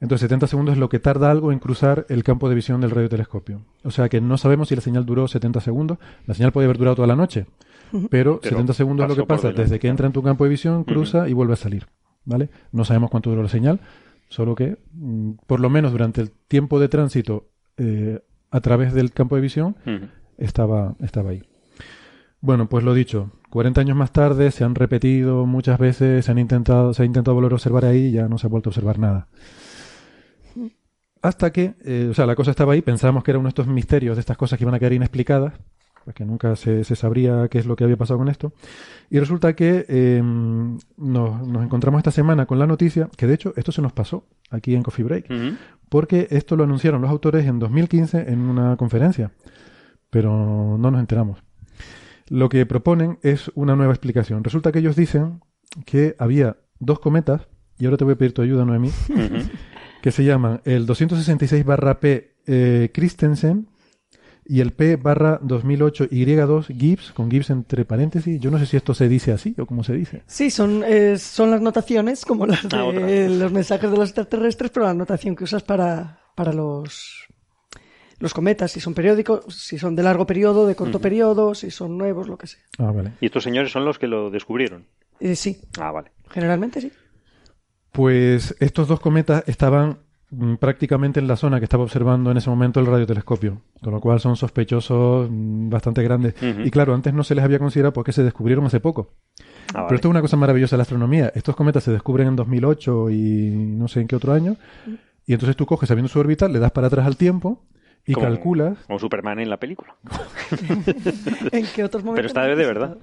Speaker 2: Entonces 70 segundos es lo que tarda algo en cruzar el campo de visión del radiotelescopio. O sea que no sabemos si la señal duró 70 segundos. La señal puede haber durado toda la noche, pero, 70 segundos es lo que pasa desde que entra en tu campo de visión, cruza y vuelve a salir. ¿Vale? No sabemos cuánto duró la señal, solo que mm, por lo menos durante el tiempo de tránsito eh, a través del campo de visión, estaba, estaba ahí. Bueno, pues lo dicho, 40 años más tarde se han repetido muchas veces, se han intentado, se ha intentado volver a observar ahí y ya no se ha vuelto a observar nada. Hasta que, eh, o sea, la cosa estaba ahí, pensábamos que era uno de estos misterios, de estas cosas que iban a quedar inexplicadas, que nunca se, sabría qué es lo que había pasado con esto. Y resulta que em, nos, encontramos esta semana con la noticia, que de hecho esto se nos pasó aquí en Coffee Break, porque esto lo anunciaron los autores en 2015 en una conferencia, pero no nos enteramos. Lo que proponen es una nueva explicación. Resulta que ellos dicen que había dos cometas, y ahora te voy a pedir tu ayuda, Noemí, que se llaman el 266 barra P eh, Christensen y el P barra 2008 Y2 Gibbs, con Gibbs entre paréntesis. Yo no sé si esto se dice así o cómo se dice.
Speaker 5: Sí, son, eh, son las notaciones como las ah, de los mensajes de los extraterrestres, pero la notación que usas para, para los, los cometas, si son periódicos, si son de largo periodo, de corto periodo, si son nuevos, lo que sea.
Speaker 2: Ah, vale.
Speaker 3: ¿Y estos señores son los que lo descubrieron?
Speaker 5: Eh, sí.
Speaker 3: Ah, vale.
Speaker 5: Generalmente sí.
Speaker 2: Pues estos dos cometas estaban prácticamente en la zona que estaba observando en ese momento el radiotelescopio, con lo cual son sospechosos mm, bastante grandes. Y claro, antes no se les había considerado porque se descubrieron hace poco. Ah, Pero esto es una cosa maravillosa de la astronomía. Estos cometas se descubren en 2008 y no sé en qué otro año. Y entonces tú coges, sabiendo su órbita, le das para atrás al tiempo y calculas.
Speaker 3: Como Superman en la película.
Speaker 5: ¿En qué otros momentos?
Speaker 3: Pero esta vez de verdad.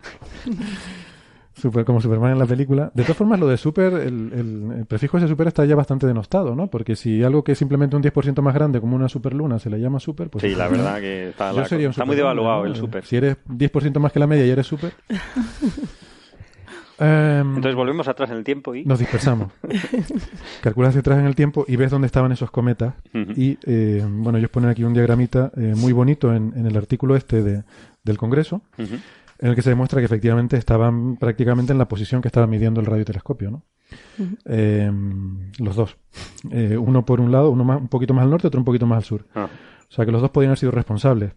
Speaker 2: Super, como Superman en la película. De todas formas, lo de super, el, prefijo ese super está ya bastante denostado, ¿no? Porque si algo que es simplemente un 10% más grande, como una superluna, se le llama super, pues...
Speaker 3: Sí, la verdad que está, muy devaluado el super.
Speaker 2: Si eres 10% más que la media y eres super...
Speaker 3: Em, Entonces volvemos atrás en el tiempo y...
Speaker 2: Nos dispersamos. Calculas hacia atrás en el tiempo y ves dónde estaban esos cometas. Y, eh, bueno, ellos ponen aquí un diagramita eh, muy bonito en, el artículo este de, del Congreso en el que se demuestra que efectivamente estaban prácticamente en la posición que estaba midiendo el radiotelescopio, ¿no? Em, los dos. Eh, uno por un lado, uno más, un poquito más al norte, otro un poquito más al sur. Ah. O sea que los dos podían haber sido responsables.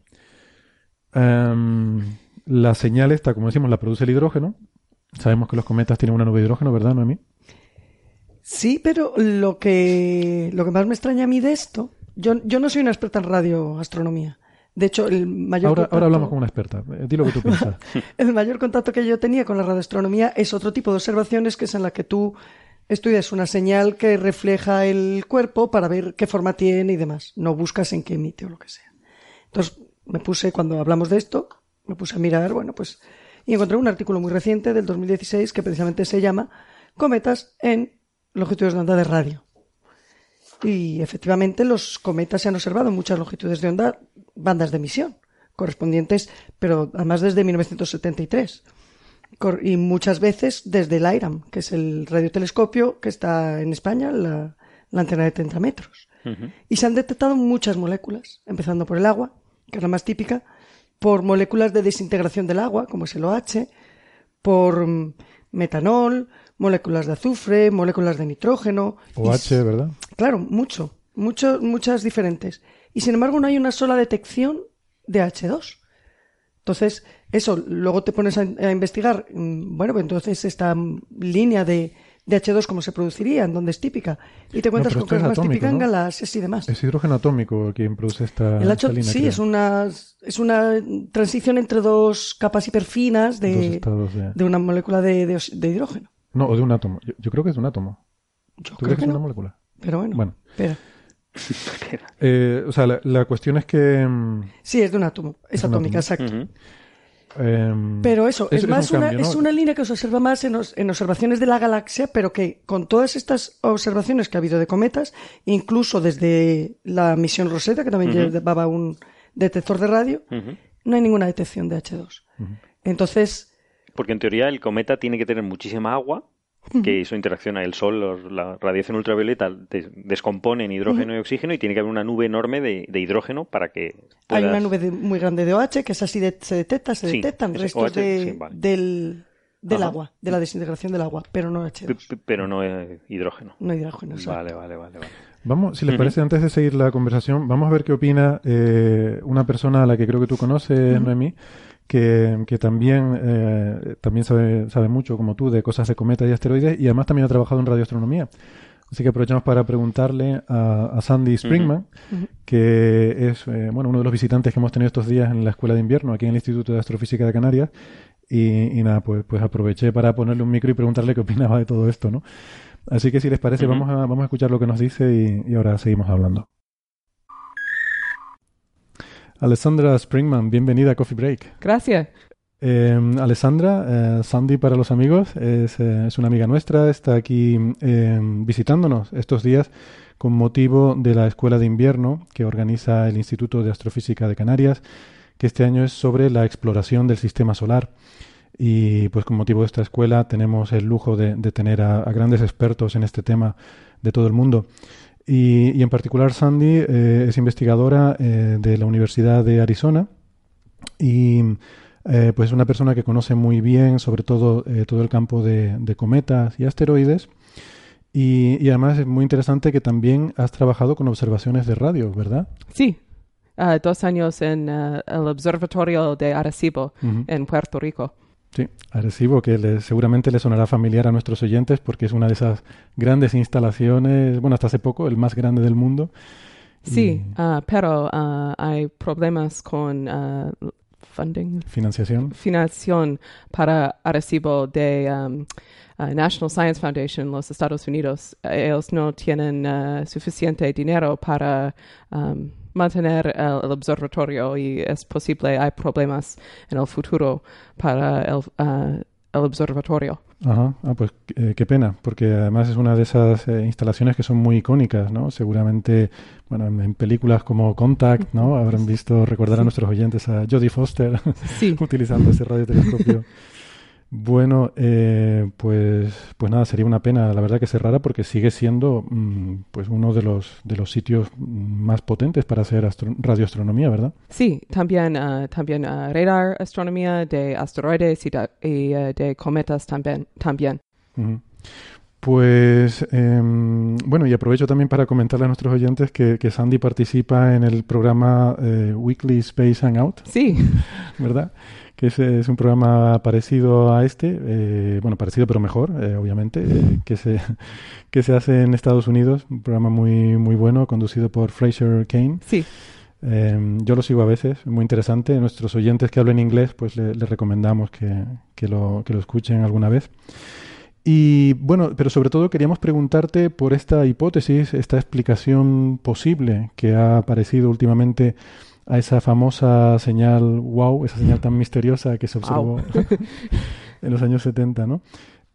Speaker 2: Em, la señal esta, como decimos, la produce el hidrógeno. Sabemos que los cometas tienen una nube de hidrógeno, ¿verdad, Noemí?
Speaker 5: Sí, pero lo que, lo que más me extraña a mí de esto, yo, yo no soy una experta en radioastronomía, de hecho, el mayor
Speaker 2: ahora, ahora hablamos con una experta. Eh, di lo que tú piensas.
Speaker 5: el mayor contacto que yo tenía con la radioastronomía es otro tipo de observaciones que es en la que tú estudias una señal que refleja el cuerpo para ver qué forma tiene y demás. No buscas en qué emite o lo que sea. Entonces, me puse, cuando hablamos de esto, me puse a mirar, bueno, pues, y encontré un artículo muy reciente del 2016 que precisamente se llama Cometas en longitudes de onda de radio. Y efectivamente los cometas se han observado en muchas longitudes de onda, bandas de emisión correspondientes, pero además desde 1973. Y muchas veces desde el IRAM, que es el radiotelescopio que está en España, la, antena de 30 metros. Y se han detectado muchas moléculas, empezando por el agua, que es la más típica, por moléculas de desintegración del agua, como es el OH, por mm, metanol, moléculas de azufre, moléculas de nitrógeno.
Speaker 2: OH, ¿verdad?
Speaker 5: Claro, mucho, mucho, muchas diferentes. Y sin embargo no hay una sola detección de H2. Entonces, eso, luego te pones a, investigar, mm, bueno, pues entonces esta línea de, de, H2 cómo se produciría, en dónde es típica, y te cuentas con que es más típica en galaxias y demás.
Speaker 2: Es hidrógeno atómico quien produce esta,
Speaker 5: El
Speaker 2: H,
Speaker 5: Sí, es una, es una transición entre dos capas hiperfinas de, de... una molécula de, de hidrógeno.
Speaker 2: No, o de un átomo. Yo, creo que es un átomo.
Speaker 5: Yo ¿Tú crees que, es una molécula? Pero bueno. Bueno.
Speaker 2: Eh, o sea, la, cuestión es que... Mm,
Speaker 5: sí, es de un átomo, es, atómica, exacto.
Speaker 2: Em,
Speaker 5: pero eso, es, más una, es una línea que se observa más en, en, observaciones de la galaxia, pero que con todas estas observaciones que ha habido de cometas, incluso desde la misión Rosetta, que también llevaba un detector de radio, no hay ninguna detección de H2. Entonces...
Speaker 3: Porque en teoría el cometa tiene que tener muchísima agua que eso interacciona el sol, la radiación ultravioleta descompone en hidrógeno y oxígeno y tiene que haber una nube enorme de, hidrógeno para que
Speaker 5: hay una nube muy grande de OH que es así se detecta se detectan restos de, del, del agua de la desintegración del agua pero no H2
Speaker 3: pero no es hidrógeno.
Speaker 5: No hidrógeno
Speaker 3: vale vale vale,
Speaker 2: Vamos, si les parece, antes de seguir la conversación, vamos a ver qué opina eh, una persona a la que creo que tú conoces, Noemí, que, que también, eh, también sabe, sabe mucho, como tú, de cosas de cometas y asteroides y además también ha trabajado en radioastronomía. Así que aprovechamos para preguntarle a, Sandy Springman, que es eh, bueno uno de los visitantes que hemos tenido estos días en la Escuela de Invierno, aquí en el Instituto de Astrofísica de Canarias. Y, nada, pues, pues aproveché para ponerle un micro y preguntarle qué opinaba de todo esto, ¿no? Así que si les parece, vamos, a, vamos a escuchar lo que nos dice y ahora seguimos hablando. Alessandra Springman, bienvenida a Coffee Break.
Speaker 6: Gracias.
Speaker 2: Eh, Alessandra, eh, Sandy para los amigos, es, eh, es, una amiga nuestra, está aquí em, visitándonos estos días con motivo de la Escuela de Invierno que organiza el Instituto de Astrofísica de Canarias, que este año es sobre la exploración del sistema solar. Y pues con motivo de esta escuela tenemos el lujo de, tener a, grandes expertos en este tema de todo el mundo. Y, en particular Sandy eh, es investigadora eh, de la Universidad de Arizona y eh, pues es una persona que conoce muy bien sobre todo todo el campo de, cometas y asteroides. Y, además es muy interesante que también has trabajado con observaciones de radio, ¿verdad?
Speaker 6: Sí, ah, dos años en el Observatorio de Arecibo, en Puerto Rico.
Speaker 2: Sí, Arecibo, que seguramente le sonará familiar a nuestros oyentes porque es una de esas grandes instalaciones, bueno, hasta hace poco, el más grande del mundo.
Speaker 6: Sí, ah, pero ah, hay problemas con uh, funding.
Speaker 2: Financiación.
Speaker 6: Financiación para Arecibo de um, National Science Foundation en los Estados Unidos. Ellos no tienen suficiente dinero para um, mantener el, observatorio y es posible, hay problemas en el futuro para el, uh, el observatorio.
Speaker 2: Ajá, ah, pues eh, qué pena, porque además es una de esas eh, instalaciones que son muy icónicas, ¿no? Seguramente, bueno, en, películas como Contact, ¿no? Habrán visto, recordar a nuestros oyentes a Jodie Foster utilizando ese radiotelescopio. Bueno, eh, pues, pues nada, sería una pena, la verdad que cerrara porque sigue siendo mm, pues uno de los de los sitios más potentes para hacer radioastronomía, ¿verdad?
Speaker 6: Sí, también uh, también uh, radar astronomía de asteroides y de, uh, cometas también también.
Speaker 2: Pues em, bueno, y aprovecho también para comentarle a nuestros oyentes que, que Sandy participa en el programa eh, Weekly Space Hangout.
Speaker 6: Sí.
Speaker 2: ¿Verdad? que es, un programa parecido a este, eh, bueno, parecido pero mejor, eh, obviamente, eh, que, se, que se hace en Estados Unidos, un programa muy, muy bueno, conducido por Fraser Kane.
Speaker 6: Sí.
Speaker 2: Em, yo lo sigo a veces, muy interesante. Nuestros oyentes que hablen inglés, pues les recomendamos que, que, lo, que lo escuchen alguna vez. Y bueno, pero sobre todo queríamos preguntarte por esta hipótesis, esta explicación posible que ha aparecido últimamente a esa famosa señal wow, esa señal tan misteriosa que se observó en los años 70, ¿no?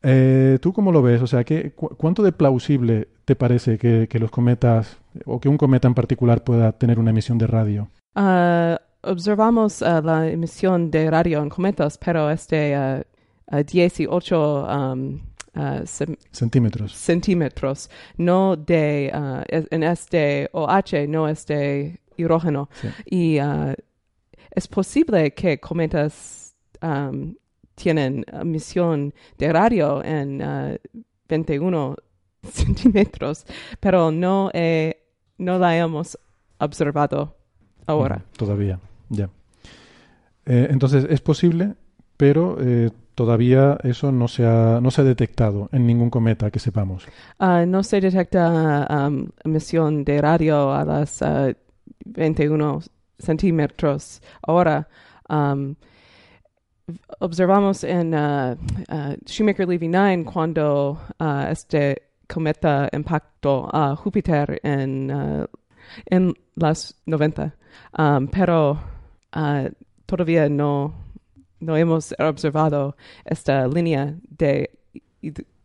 Speaker 2: Eh, ¿Tú cómo lo ves? O sea, ¿qué, ¿cuánto de plausible te parece que, los cometas, o que un cometa en particular pueda tener una emisión de radio?
Speaker 6: Ah, observamos ah, la emisión de radio en cometas, pero es de 18 um,
Speaker 2: centímetros.
Speaker 6: centímetros, no de, ah, en este OH, no es de hidrógeno. Y uh, es posible que cometas um, tienen emisión de radio en 21 uh, centímetros, pero no, no la hemos observado ahora.
Speaker 2: todavía, ya. Eh, entonces, es posible, pero eh, todavía eso no se, ha, no se ha detectado en ningún cometa que sepamos.
Speaker 6: Uh, no se detecta um, emisión de radio a las 21 centímetros ahora. Um, observamos en uh, uh, Shoemaker-Levy 9 cuando uh, este cometa impactó a Júpiter en en las 90. Um, pero uh, todavía no, no hemos observado esta línea de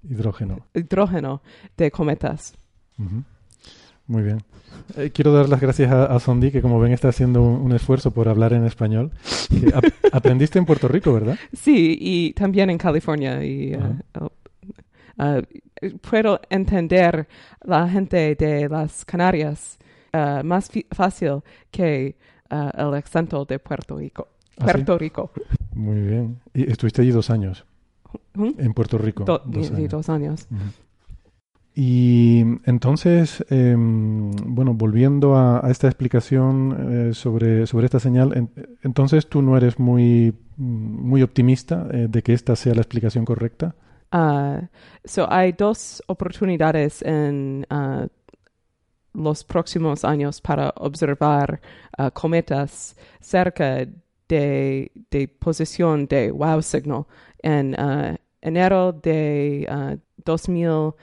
Speaker 2: hidrógeno.
Speaker 6: hidrógeno de cometas.
Speaker 2: Muy bien. Eh, quiero dar las gracias a, Sondi, que como ven está haciendo un, esfuerzo por hablar en español. aprendiste en Puerto Rico, ¿verdad?
Speaker 6: Sí, y también en California. Y, uh, uh, uh, puedo entender la gente de las Canarias más fácil que el acento de Puerto Rico. ¿Ah, Puerto Rico.
Speaker 2: Muy bien. ¿Y estuviste allí dos años? ¿Mm? En Puerto Rico.
Speaker 6: dos años. Dos años.
Speaker 2: Y entonces, em, bueno, volviendo a, esta explicación eh, sobre, sobre esta señal, entonces tú no eres muy, muy optimista eh, de que esta sea la explicación correcta.
Speaker 6: Uh, so hay dos oportunidades en uh, los próximos años para observar uh, cometas cerca de, de, de wow signal. En enero de 2000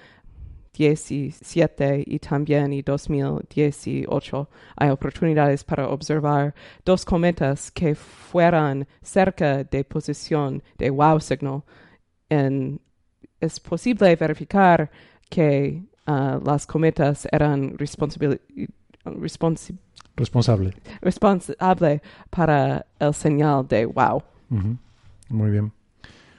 Speaker 6: 2017 y también en 2018 hay oportunidades para observar dos cometas que fueran cerca de posición de wow signal. En, es posible verificar que uh, las cometas eran responsable responsable para el señal de wow.
Speaker 2: Muy bien.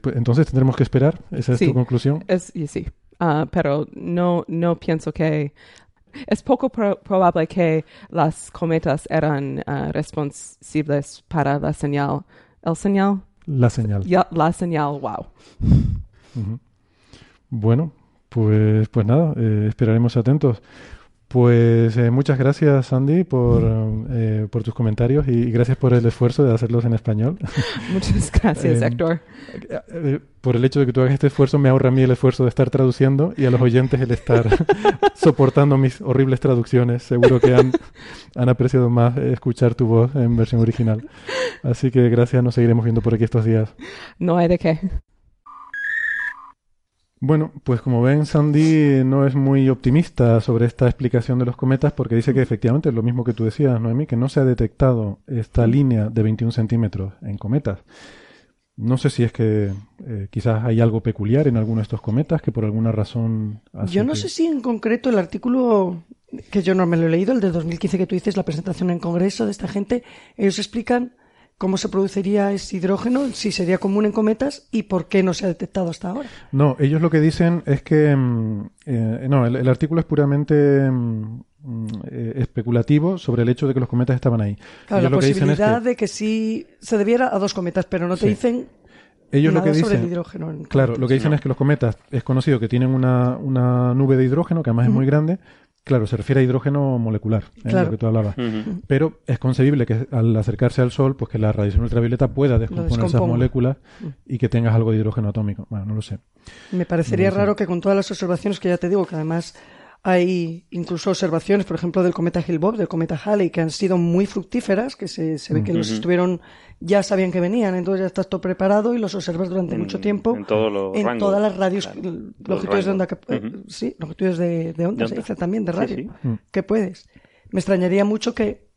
Speaker 2: Pues entonces tendremos que esperar. ¿Esa es tu conclusión?
Speaker 6: Es, sí. Ah, pero no, no pienso que es poco probable que las cometas eran uh, responsables para la señal. ¿El señal?
Speaker 2: La señal.
Speaker 6: la señal, wow.
Speaker 2: Bueno, pues, pues nada, eh, esperaremos atentos. Pues eh, muchas gracias, Sandy, por, eh, por tus comentarios y gracias por el esfuerzo de hacerlos en español.
Speaker 6: Muchas gracias, eh, Héctor.
Speaker 2: por el hecho de que tú hagas este esfuerzo, me ahorra a mí el esfuerzo de estar traduciendo y a los oyentes el estar soportando mis horribles traducciones. Seguro que han, han apreciado más escuchar tu voz en versión original. Así que gracias, nos seguiremos viendo por aquí estos días.
Speaker 6: No hay de qué.
Speaker 2: Bueno, pues como ven, Sandy no es muy optimista sobre esta explicación de los cometas porque dice que efectivamente es lo mismo que tú decías, Noemí, que no se ha detectado esta línea de 21 centímetros en cometas. No sé si es que eh, quizás hay algo peculiar en alguno de estos cometas que por alguna razón...
Speaker 5: Yo no sé si en concreto el artículo que yo no me lo he leído, el de 2015 que tú dices, la presentación en Congreso de esta gente, ellos explican cómo se produciría ese hidrógeno, si sería común en cometas y por qué no se ha detectado hasta ahora.
Speaker 2: No, ellos lo que dicen es que mm, eh, no, el, artículo es puramente mm, eh, especulativo sobre el hecho de que los cometas estaban ahí.
Speaker 5: Claro, la posibilidad de que sí se debiera a dos cometas, pero no te dicen ellos lo que dicen, sobre el hidrógeno.
Speaker 2: claro, lo que dicen es que los cometas es conocido que tienen una, una nube de hidrógeno que además es muy grande, Claro, se refiere a hidrógeno molecular, es ¿eh? lo que tú hablabas. Pero es concebible que al acercarse al Sol, pues que la radiación ultravioleta pueda descomponer esas moléculas mm. y que tengas algo de hidrógeno atómico. Bueno, no lo sé.
Speaker 5: Me parecería raro que con todas las observaciones que ya te digo, que además hay incluso observaciones, por ejemplo, del cometa Hale-Bopp, del cometa Halley, que han sido muy fructíferas, que se, ve que los estuvieron, ya sabían que venían, entonces ya estás todo preparado y los observas durante mucho tiempo.
Speaker 3: En, todas
Speaker 5: las radios, longitudes de onda, que, eh, sí, longitudes de, de onda, se dice también, de radio, que puedes. Me extrañaría mucho que,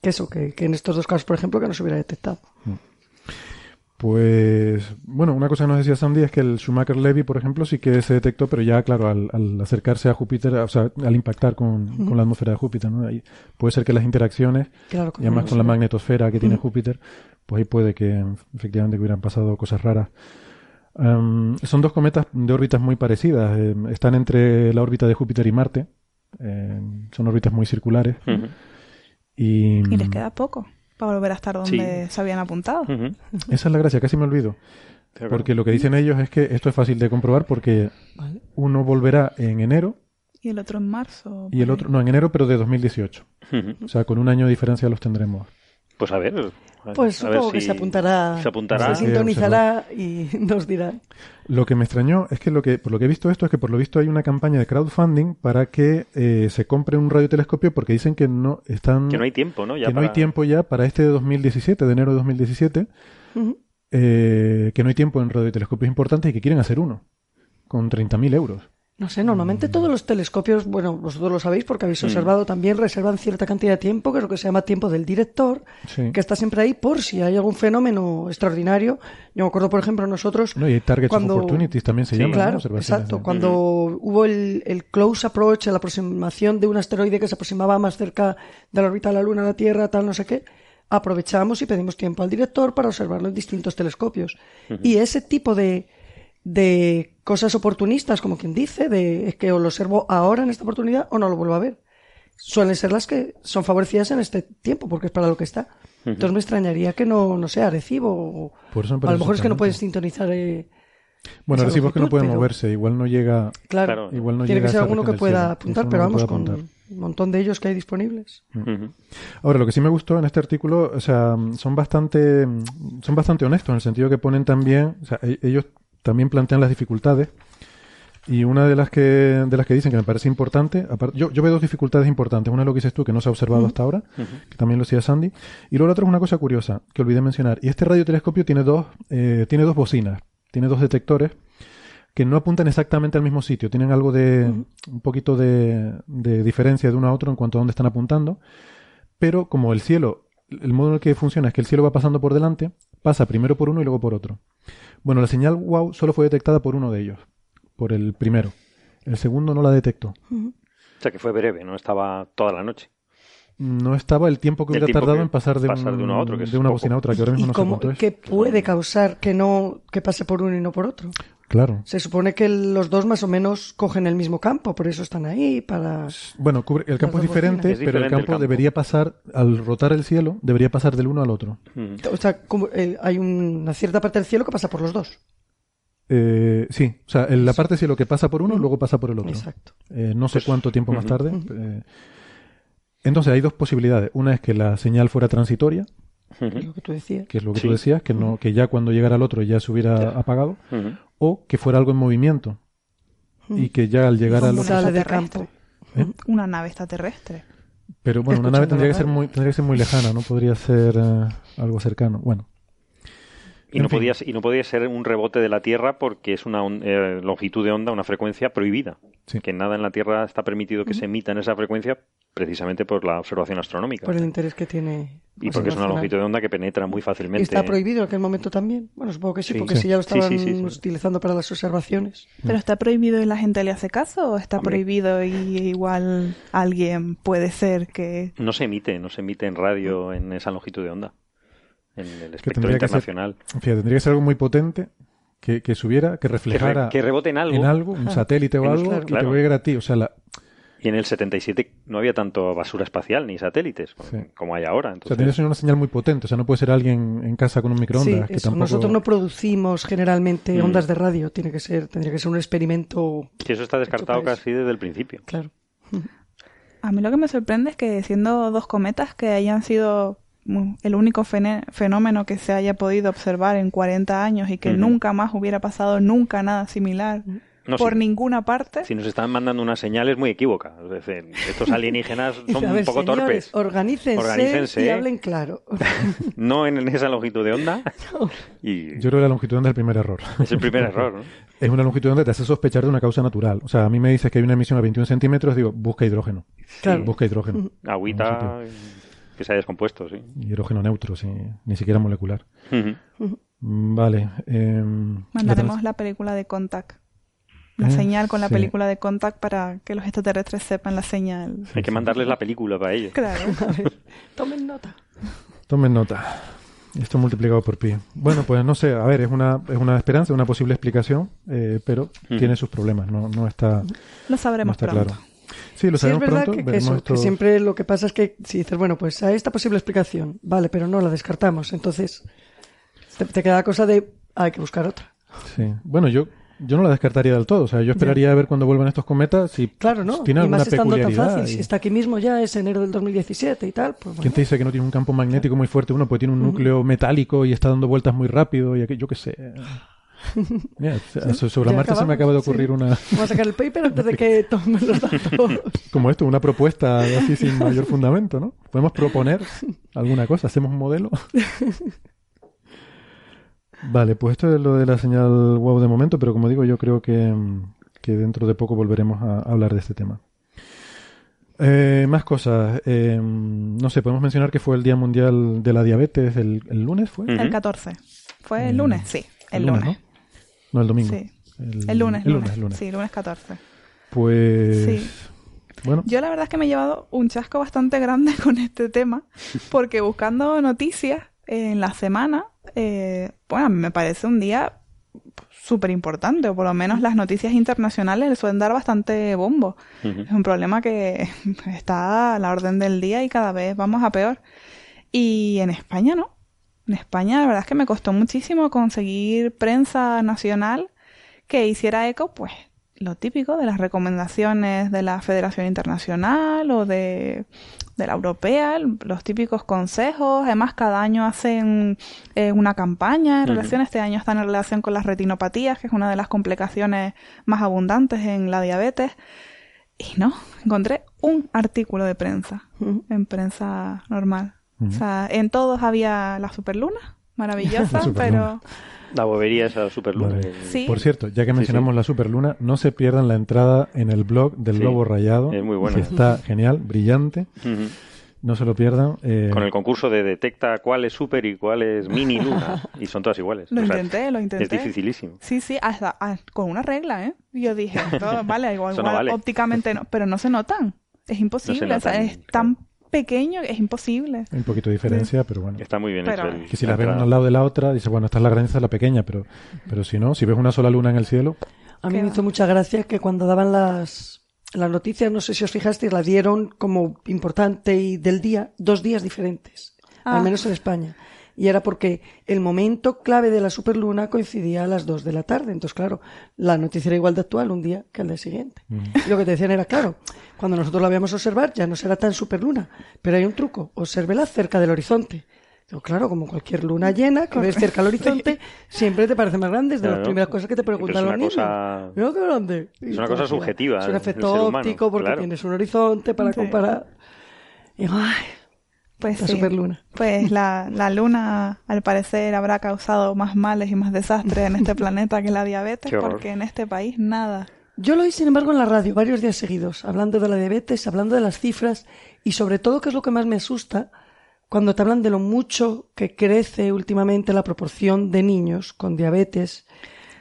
Speaker 5: que eso, que, en estos dos casos, por ejemplo, que no se hubiera detectado.
Speaker 2: Pues, bueno, una cosa que nos decía Sandy es que el Schumacher-Levy, por ejemplo, sí que se detectó, pero ya, claro, al, acercarse a Júpiter, o sea, al impactar con, la atmósfera de Júpiter, ¿no? Ahí puede ser que las interacciones, y además con la magnetosfera que tiene Júpiter, pues ahí puede que efectivamente hubieran pasado cosas raras. Em, son dos cometas de órbitas muy parecidas. Em, están entre la órbita de Júpiter y Marte. Em, son órbitas muy circulares.
Speaker 4: y, y les queda poco para volver a estar donde se habían apuntado.
Speaker 2: Esa es la gracia, casi me olvido. Porque lo que dicen ellos es que esto es fácil de comprobar porque uno volverá en enero.
Speaker 4: Y el otro en marzo.
Speaker 2: Y el otro, no, en enero, pero de 2018. O sea, con un año de diferencia los tendremos.
Speaker 3: Pues a ver,
Speaker 5: pues supongo que se apuntará, se sintonizará y nos dirá.
Speaker 2: Lo que me extrañó es que, lo que por lo que he visto esto es que por lo visto hay una campaña de crowdfunding para que eh, se compre un radiotelescopio porque dicen que no están
Speaker 3: que no hay tiempo, ¿no?
Speaker 2: que no hay tiempo ya para este de 2017, de enero de 2017, eh, que no hay tiempo en radiotelescopios importantes y que quieren hacer uno con 30.000 euros.
Speaker 5: No sé, normalmente todos los telescopios, bueno, vosotros lo sabéis porque habéis observado también, reservan cierta cantidad de tiempo, que es lo que se llama tiempo del director,
Speaker 2: Sí.
Speaker 5: que está siempre ahí por si hay algún fenómeno extraordinario. Yo me acuerdo, por ejemplo, nosotros...
Speaker 2: No, y hay targets
Speaker 5: cuando-
Speaker 2: opportunities también se
Speaker 3: Sí,
Speaker 2: llaman, ¿no?
Speaker 5: Claro, exacto.
Speaker 2: de-
Speaker 5: Cuando hubo el, el close approach, la aproximación de un asteroide que se aproximaba más cerca de la órbita de la Luna a la Tierra, tal, no sé qué, aprovechamos y pedimos tiempo al director para observarlo en distintos telescopios. Y ese tipo de, de cosas oportunistas, como quien dice, de es que o lo observo ahora en esta oportunidad o no lo vuelvo a ver, suelen ser las que son favorecidas en este tiempo, porque es para lo que está. Entonces me extrañaría que no, no sea Arecibo, o
Speaker 2: Por eso
Speaker 5: a lo mejor es que no puedes sintonizar. eh,
Speaker 2: Bueno,
Speaker 5: esa
Speaker 2: Arecibo es que no puede
Speaker 5: pero-
Speaker 2: moverse, igual no llega...
Speaker 5: Claro.
Speaker 2: Igual no
Speaker 5: tiene
Speaker 2: llega
Speaker 5: que ser alguno que pueda apuntar, pero vamos, con un montón de ellos que hay disponibles.
Speaker 3: Ujú.
Speaker 2: Ahora, lo que sí me gustó en este artículo, o sea, son bastante, son bastante honestos en el sentido que ponen también, o sea, e- ellos también plantean las dificultades. Y una de las que, de las que dicen que me parece importante, aparte- yo, yo veo dos dificultades importantes. Una es lo que dices tú, que no se ha observado hasta ahora, que también lo decía Sandy, y luego la otra es una cosa curiosa que olvidé mencionar. Y este radiotelescopio tiene dos, eh, tiene dos bocinas, tiene dos detectores que no apuntan exactamente al mismo sitio, tienen algo de, un poquito de, de diferencia de uno a otro en cuanto a dónde están apuntando, pero como el cielo, el modo en el que funciona es que el cielo va pasando por delante, pasa primero por uno y luego por otro. Bueno, la señal WOW solo fue detectada por uno de ellos, por el primero. El segundo no la detectó.
Speaker 3: O sea, que fue breve, no estaba toda la noche.
Speaker 2: No estaba el tiempo que
Speaker 3: El
Speaker 2: hubiera
Speaker 3: tiempo
Speaker 2: tardado
Speaker 3: que
Speaker 2: en pasar de,
Speaker 3: pasar
Speaker 2: un-
Speaker 3: de uno a otro, que
Speaker 2: de una
Speaker 3: poco.
Speaker 2: bocina a otra, que ahora mismo
Speaker 5: ¿Y
Speaker 2: no sé
Speaker 5: cómo,
Speaker 2: cuánto es.
Speaker 5: qué puede causar que no que pase por uno y no por otro?
Speaker 2: Claro.
Speaker 5: Se supone que los dos más o menos cogen el mismo campo, por eso están ahí, para...
Speaker 2: Bueno, cubre- el campo es diferente, pero el campo, debería pasar, al rotar el cielo, debería pasar del uno al otro.
Speaker 5: O sea, como, eh, hay una cierta parte del cielo que pasa por los dos.
Speaker 2: Eh, sí, o sea, en la parte cielo que pasa por uno, luego pasa por el otro.
Speaker 5: Exacto.
Speaker 2: Eh, no sé
Speaker 3: Pues,
Speaker 2: cuánto tiempo más tarde. eh, entonces hay dos posibilidades. Una es que la señal fuera transitoria,
Speaker 5: Es lo que tú decías.
Speaker 2: que es lo que
Speaker 3: Sí.
Speaker 2: tú decías, que no, que ya cuando llegara al otro ya se hubiera apagado. O que fuera algo en movimiento y que ya al llegar
Speaker 4: Como
Speaker 2: otro.
Speaker 4: una
Speaker 5: Sale del
Speaker 4: extraterrestre.
Speaker 2: ¿Eh?
Speaker 4: Una nave extraterrestre.
Speaker 2: Pero bueno, una nave tendría que ser muy, tendría que ser muy lejana, no podría ser eh, algo cercano. Bueno,
Speaker 3: Y no,
Speaker 2: fin.
Speaker 3: podía, y no podía ser un rebote de la Tierra porque es una eh, longitud de onda, una frecuencia prohibida.
Speaker 2: Sí.
Speaker 3: Que nada en la Tierra está permitido que se emita en esa frecuencia precisamente por la observación astronómica.
Speaker 5: Por el interés que tiene.
Speaker 3: y porque es una longitud de onda que penetra muy
Speaker 5: ¿Y
Speaker 3: fácilmente.
Speaker 5: está prohibido en aquel momento también? Bueno, supongo que sí,
Speaker 3: Sí.
Speaker 5: porque
Speaker 2: Sí.
Speaker 5: si ya lo
Speaker 3: Sí, sí,
Speaker 5: estaban
Speaker 3: sí, sí.
Speaker 5: utilizando para las observaciones.
Speaker 4: ¿Pero está prohibido y la gente le hace caso? ¿O está
Speaker 3: Hombre.
Speaker 4: prohibido y igual alguien puede ser que...
Speaker 3: No se emite, no se emite en radio en esa longitud de onda. En el espectro
Speaker 2: tendría que ser-
Speaker 3: internacional.
Speaker 2: fíjate, tendría que ser algo muy potente que, que subiera, que
Speaker 3: Que, re-
Speaker 2: reflejara
Speaker 3: que rebote en algo.
Speaker 2: en algo, un satélite o algo,
Speaker 3: claro,
Speaker 2: y
Speaker 3: claro.
Speaker 2: te llegara a ti. O sea, la,
Speaker 3: Y en el 77 no había tanto basura espacial ni satélites
Speaker 2: Sí.
Speaker 3: como hay ahora.
Speaker 2: o sea,
Speaker 3: Entonces,
Speaker 2: tendría que ser una señal muy potente. O sea, no puede ser alguien en casa con un
Speaker 5: Sí,
Speaker 2: microondas. que
Speaker 5: eso.
Speaker 2: tampoco...
Speaker 5: Nosotros no producimos generalmente
Speaker 3: Mm.
Speaker 5: ondas de radio. Tiene que ser, tendría que ser un experimento.
Speaker 3: que eso está descartado casi desde el principio.
Speaker 5: Claro.
Speaker 4: A mí lo que me sorprende es que siendo dos cometas que hayan sido el único fenómeno que se haya podido observar en 40 años y que
Speaker 3: Ujú.
Speaker 4: nunca más hubiera pasado nunca nada similar
Speaker 3: No,
Speaker 4: por
Speaker 3: si,
Speaker 4: ninguna parte.
Speaker 3: si nos están mandando unas señales muy equívocas. Es decir, estos alienígenas son
Speaker 5: ver,
Speaker 3: un poco
Speaker 5: señores,
Speaker 3: torpes.
Speaker 5: Organícense,
Speaker 3: Organícense.
Speaker 5: y hablen claro.
Speaker 3: No en, esa longitud de onda. Y
Speaker 2: Yo creo que la longitud de onda es el primer error.
Speaker 3: es el primer error. ¿no?
Speaker 2: Es una longitud de onda que te hace sospechar de una causa natural. O sea, a mí me dices que hay una emisión a 21 centímetros, digo, busca hidrógeno.
Speaker 5: Claro.
Speaker 2: Busca hidrógeno.
Speaker 3: Agüita que se haya descompuesto, sí.
Speaker 2: Hidrógeno neutro, sí, ni siquiera molecular. Mm, Vale. em,
Speaker 4: Mandaremos
Speaker 2: la
Speaker 4: la película de Contact. Una
Speaker 2: Eh,
Speaker 4: señal con la
Speaker 2: sí.
Speaker 4: película de Contact para que los extraterrestres sepan la señal.
Speaker 3: Hay que mandarles la película para ellos.
Speaker 4: Claro.
Speaker 5: A ver, tomen nota.
Speaker 2: Tomen nota. Esto multiplicado por pi. Bueno, pues no sé, a ver, es una, es una esperanza, una posible explicación, eh, pero tiene sus problemas, no, no está,
Speaker 4: Lo
Speaker 2: no
Speaker 4: sabremos
Speaker 2: está
Speaker 4: pronto.
Speaker 2: claro. Sí, lo
Speaker 5: Sí, es
Speaker 2: sabemos
Speaker 5: verdad
Speaker 2: pronto,
Speaker 5: que, eso, que siempre lo que pasa es que si dices, bueno, pues a esta posible explicación, vale, pero no la descartamos, entonces te, te queda la cosa de hay que buscar otra.
Speaker 2: Sí. Bueno, yo, yo no la descartaría del todo, o sea, yo esperaría a ver cuando vuelvan estos cometas si
Speaker 5: Claro, ¿no?
Speaker 2: tiene
Speaker 5: y
Speaker 2: alguna
Speaker 5: más estando tan
Speaker 2: peculiaridad.
Speaker 5: fácil,
Speaker 2: y-
Speaker 5: si está aquí mismo ya es enero del 2017 y tal, pues
Speaker 2: ¿Quién
Speaker 5: bueno.
Speaker 2: te dice que no tiene un campo magnético muy fuerte uno? Pues tiene un núcleo metálico y está dando vueltas muy rápido y yo qué sé. Sobre
Speaker 5: ya
Speaker 2: Marte se me acaba de
Speaker 5: sí.
Speaker 2: ocurrir una,
Speaker 5: Vamos a sacar el paper antes de que tomen los datos.
Speaker 2: como esto, una propuesta así sin mayor fundamento, ¿no? Podemos proponer alguna cosa, hacemos un modelo. Vale, pues esto es lo de la señal wow de momento, pero como digo, yo creo que, que dentro de poco volveremos a hablar de este tema. Eh, más cosas. Eh, no sé, podemos mencionar que fue el Día Mundial de la Diabetes el, lunes, ¿fue?
Speaker 4: El 14. ¿Fue el lunes? Sí, el, lunes.
Speaker 2: ¿no? El domingo.
Speaker 4: Sí. El, lunes, el lunes, lunes, Sí, lunes 14.
Speaker 2: Pues... Sí. Bueno.
Speaker 4: Yo la verdad es que me he llevado un chasco bastante grande con este tema, porque buscando noticias en la semana, eh, bueno, me parece un día súper importante, o por lo menos las noticias internacionales le suelen dar bastante bombo. Es un problema que está a la orden del día y cada vez vamos a peor. Y en España no. En España la verdad es que me costó muchísimo conseguir prensa nacional que hiciera eco, pues, lo típico de las recomendaciones de la Federación Internacional o de, la Europea, los típicos consejos. Además, cada año hacen eh, una campaña en relación. Este año están en relación con las retinopatías, que es una de las complicaciones más abundantes en la diabetes. Y no, encontré un artículo de prensa, en prensa normal. O sea, en todos había la superluna, maravillosa, pero
Speaker 3: la bobería esa superluna.
Speaker 2: Por cierto, ya que mencionamos la superluna, no se pierdan la entrada en el blog del Lobo Rayado.
Speaker 3: Es muy bueno.
Speaker 2: está genial, brillante. No se lo pierdan.
Speaker 3: Eh, Con el concurso de detecta cuál es super y cuál es mini luna. y son todas iguales.
Speaker 4: Lo intenté, lo intenté.
Speaker 3: Es dificilísimo.
Speaker 4: Sí, sí, hasta, ah, con una regla, ¿eh? Yo dije, vale, igual, ópticamente no, pero no se notan. Es imposible, o sea, es tan pequeño es imposible.
Speaker 2: Hay un poquito de diferencia, pero bueno.
Speaker 3: Está muy bien hecho.
Speaker 2: que si las ves una al lado de la otra, dices, bueno, esta es la grande, esta es la pequeña, pero, pero si no, si ves una sola luna en el cielo...
Speaker 5: A mí me hizo mucha gracia que cuando daban las, las noticias, no sé si os fijasteis, la dieron como importante y del día, dos días diferentes, al ah. menos en España y era porque el momento clave de la superluna coincidía a las 2 de la tarde. Entonces, claro, la noticia era igual de actual un día que al día siguiente. Y lo que te decían era, claro, cuando nosotros la veíamos observar ya no será tan superluna, pero hay un truco, obsérvela cerca del horizonte. claro, como cualquier luna llena que ves cerca del horizonte, siempre te parece más grande. Es de las primeras cosas que te preguntan los niños. Cosa... qué grande.
Speaker 3: Es una cosa subjetiva.
Speaker 5: Es un efecto óptico porque tienes un horizonte para comparar. Y, ay,
Speaker 4: pues
Speaker 5: la superluna.
Speaker 4: Pues la, la, luna, al parecer, habrá causado más males y más desastres en este planeta que la diabetes, porque en este país nada.
Speaker 5: Yo lo oí, sin embargo, en la radio varios días seguidos, hablando de la diabetes, hablando de las cifras y sobre todo, que es lo que más me asusta, cuando te hablan de lo mucho que crece últimamente la proporción de niños con diabetes,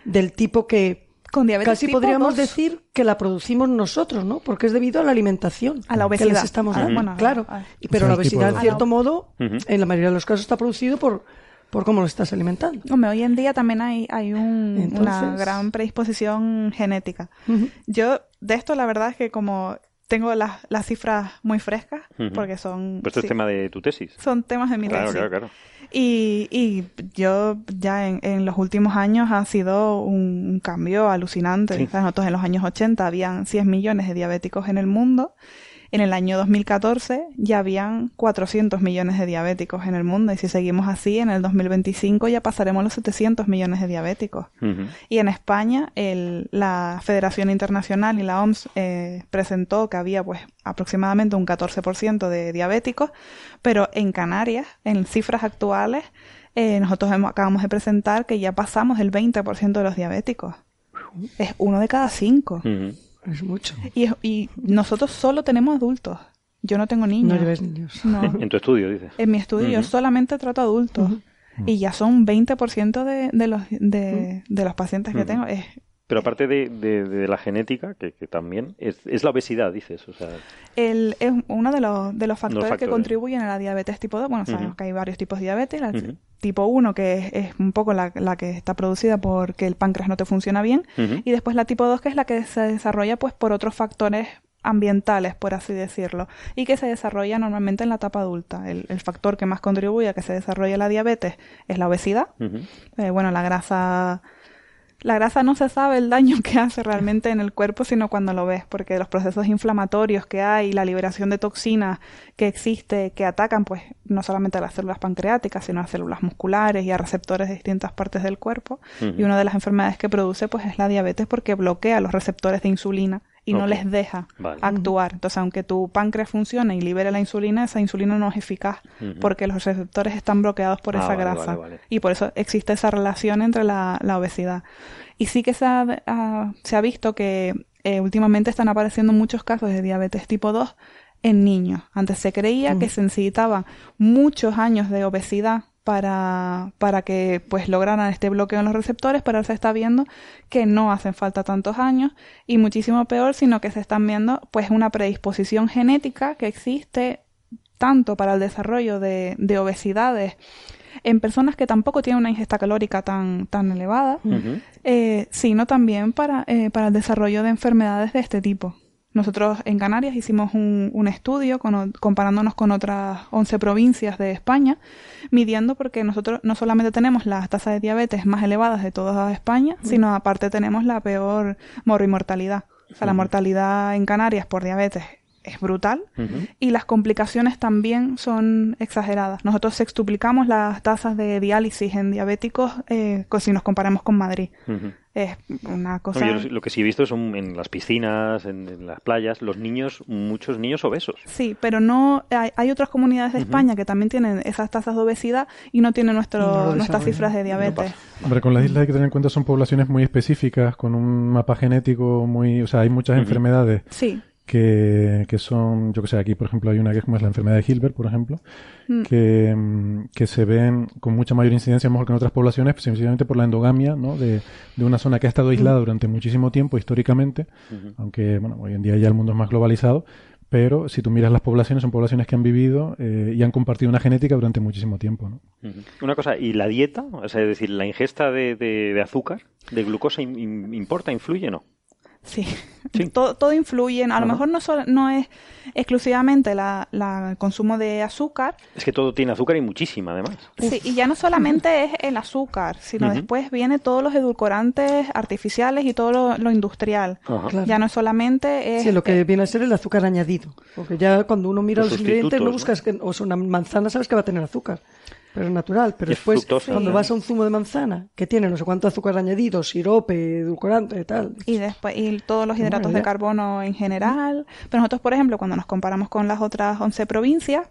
Speaker 5: del tipo que
Speaker 4: con diabetes
Speaker 5: Casi podríamos decir que la producimos nosotros, ¿no? Porque es debido a la alimentación.
Speaker 4: A la obesidad.
Speaker 5: Que les estamos dando. claro. pero la obesidad, en cierto modo, en la mayoría de los casos está producido por, por cómo lo estás alimentando.
Speaker 4: Hombre, hoy en día también hay, hay un, una gran predisposición genética. Yo, de esto, la verdad es que como tengo las, las cifras muy frescas, porque son...
Speaker 3: Pues esto es tema de tu tesis.
Speaker 4: Son temas de mi
Speaker 3: tesis.
Speaker 4: Claro,
Speaker 3: claro.
Speaker 4: Y, y yo ya en, en, los últimos años ha sido un, cambio alucinante. nosotros en los años 80 habían 100 millones de diabéticos en el mundo en el año 2014 ya habían 400 millones de diabéticos en el mundo y si seguimos así, en el 2025 ya pasaremos los 700 millones de diabéticos. Y en España el, la Federación Internacional y la OMS eh, presentó que había pues aproximadamente un 14% de diabéticos, pero en Canarias, en cifras actuales, eh, nosotros acabamos de presentar que ya pasamos el 20% de los diabéticos. Es uno de cada cinco.
Speaker 5: Es mucho.
Speaker 4: Y, y nosotros solo tenemos adultos. Yo no tengo niños.
Speaker 5: No lleves niños.
Speaker 3: En tu estudio, dices.
Speaker 4: En mi estudio yo solamente trato adultos. Y ya son 20% de, de, los, de, de los pacientes que tengo. Es,
Speaker 3: pero aparte de, de, la genética, que, que también es, es, la obesidad, dices. O sea...
Speaker 4: El, es uno de los, de los factores, que contribuyen a la diabetes tipo 2. Bueno, sabemos que hay varios tipos de diabetes. La tipo 1, que es, un poco la, la, que está producida porque el páncreas no te funciona bien. Y después la tipo 2, que es la que se desarrolla pues por otros factores ambientales, por así decirlo, y que se desarrolla normalmente en la etapa adulta. El, el factor que más contribuye a que se desarrolle la diabetes es la obesidad. Eh, bueno, la grasa la grasa no se sabe el daño que hace realmente en el cuerpo, sino cuando lo ves, porque los procesos inflamatorios que hay, la liberación de toxinas que existe, que atacan, pues, no solamente a las células pancreáticas, sino a células musculares y a receptores de distintas partes del cuerpo. Y una de las enfermedades que produce, pues, es la diabetes porque bloquea los receptores de insulina y no les deja actuar. Entonces, aunque tu páncreas funcione y libere la insulina, esa insulina no es eficaz porque los receptores están bloqueados por ah, esa grasa. Y por eso existe esa relación entre la, obesidad. Y sí que se ha, ah, se ha visto que eh, últimamente están apareciendo muchos casos de diabetes tipo 2 en niños. Antes se creía que se necesitaban muchos años de obesidad para, para que pues lograran este bloqueo en los receptores, pero se está viendo que no hacen falta tantos años y muchísimo peor, sino que se están viendo pues una predisposición genética que existe tanto para el desarrollo de, de obesidades en personas que tampoco tienen una ingesta calórica tan, tan elevada, eh, sino también para, eh, para el desarrollo de enfermedades de este tipo. Nosotros en Canarias hicimos un, un estudio comparándonos con otras 11 provincias de España, midiendo porque nosotros no solamente tenemos las tasas de diabetes más elevadas de toda España, sino aparte tenemos la peor mortalidad. O sea, la mortalidad en Canarias por diabetes es brutal y las complicaciones también son exageradas. Nosotros sextuplicamos las tasas de diálisis en diabéticos eh, si nos comparamos con Madrid. Es una cosa...
Speaker 3: lo que sí he visto son en las piscinas, en, las playas, los niños, muchos niños obesos.
Speaker 4: Sí, pero no hay, otras comunidades de España que también tienen esas tasas de obesidad y no tienen nuestro, nuestras cifras de diabetes.
Speaker 2: Hombre, con las islas hay que tener en cuenta son poblaciones muy específicas, con un mapa genético muy... O sea, hay muchas enfermedades.
Speaker 4: Sí
Speaker 2: que, que son, yo que sé, aquí por ejemplo hay una que es como es la enfermedad de Hilbert, por ejemplo, mm. que, mm, que, se ven con mucha mayor incidencia mejor que en otras poblaciones, precisamente por la endogamia, ¿no? De, de una zona que ha estado aislada mm. durante muchísimo tiempo históricamente, aunque, bueno, hoy en día ya el mundo es más globalizado, pero si tú miras las poblaciones, son poblaciones que han vivido eh, y han compartido una genética durante muchísimo tiempo. ¿no?
Speaker 3: Una cosa, ¿y la dieta? O sea, es decir, ¿la ingesta de, de, azúcar, de glucosa, importa, influye o no?
Speaker 4: Sí, Todo, todo, influye. A lo mejor no, no es exclusivamente la, el consumo de azúcar.
Speaker 3: Es que todo tiene azúcar y muchísima, además.
Speaker 4: Sí, y ya no solamente es el azúcar, sino después viene todos los edulcorantes artificiales y todo lo, industrial. Ya no solamente es...
Speaker 5: Sí, lo que viene a ser el azúcar añadido. Porque ya cuando uno mira los, ingredientes no buscas que... O sea, una manzana sabes que va a tener azúcar pero es natural. Pero después, cuando vas a un zumo de manzana que tiene no sé cuánto azúcar añadido, sirope, edulcorante y tal.
Speaker 4: Y después, y todos los hidratos de carbono en general. Pero nosotros, por ejemplo, cuando nos comparamos con las otras 11 provincias,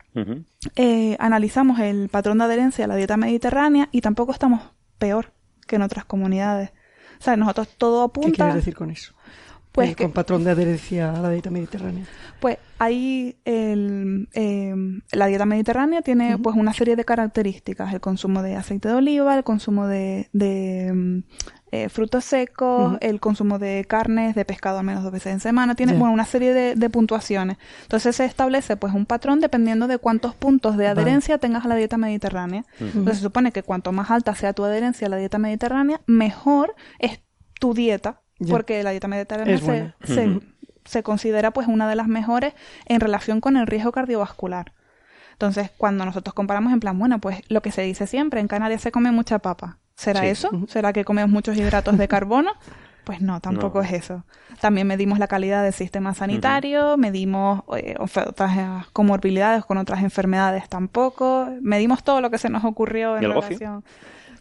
Speaker 4: eh, analizamos el patrón de adherencia a la dieta mediterránea y tampoco estamos peor que en otras comunidades. O sea, nosotros todo apunta.
Speaker 5: ¿Qué quieres decir con eso? Pues con patrón de adherencia a la dieta mediterránea.
Speaker 4: Pues ahí el, em, la dieta mediterránea tiene pues una serie de características, el consumo de aceite de oliva, el consumo de, de em, eh, frutos secos, el consumo de carnes, de pescado al menos dos veces en semana, tiene bueno, una serie de, puntuaciones. Entonces se establece pues un patrón dependiendo de cuántos puntos de adherencia tengas a la dieta mediterránea. Entonces se supone que cuanto más alta sea tu adherencia a la dieta mediterránea, mejor es tu dieta porque la dieta mediterránea se, se, considera pues una de las mejores en relación con el riesgo cardiovascular. Entonces, cuando nosotros comparamos en plan, bueno, pues lo que se dice siempre, en Canarias se come mucha papa. ¿Será eso? ¿Será que comemos muchos hidratos de carbono? Pues no, tampoco es eso. También medimos la calidad del sistema sanitario, medimos eh, otras comorbilidades con otras enfermedades tampoco, medimos todo lo que se nos ocurrió en relación.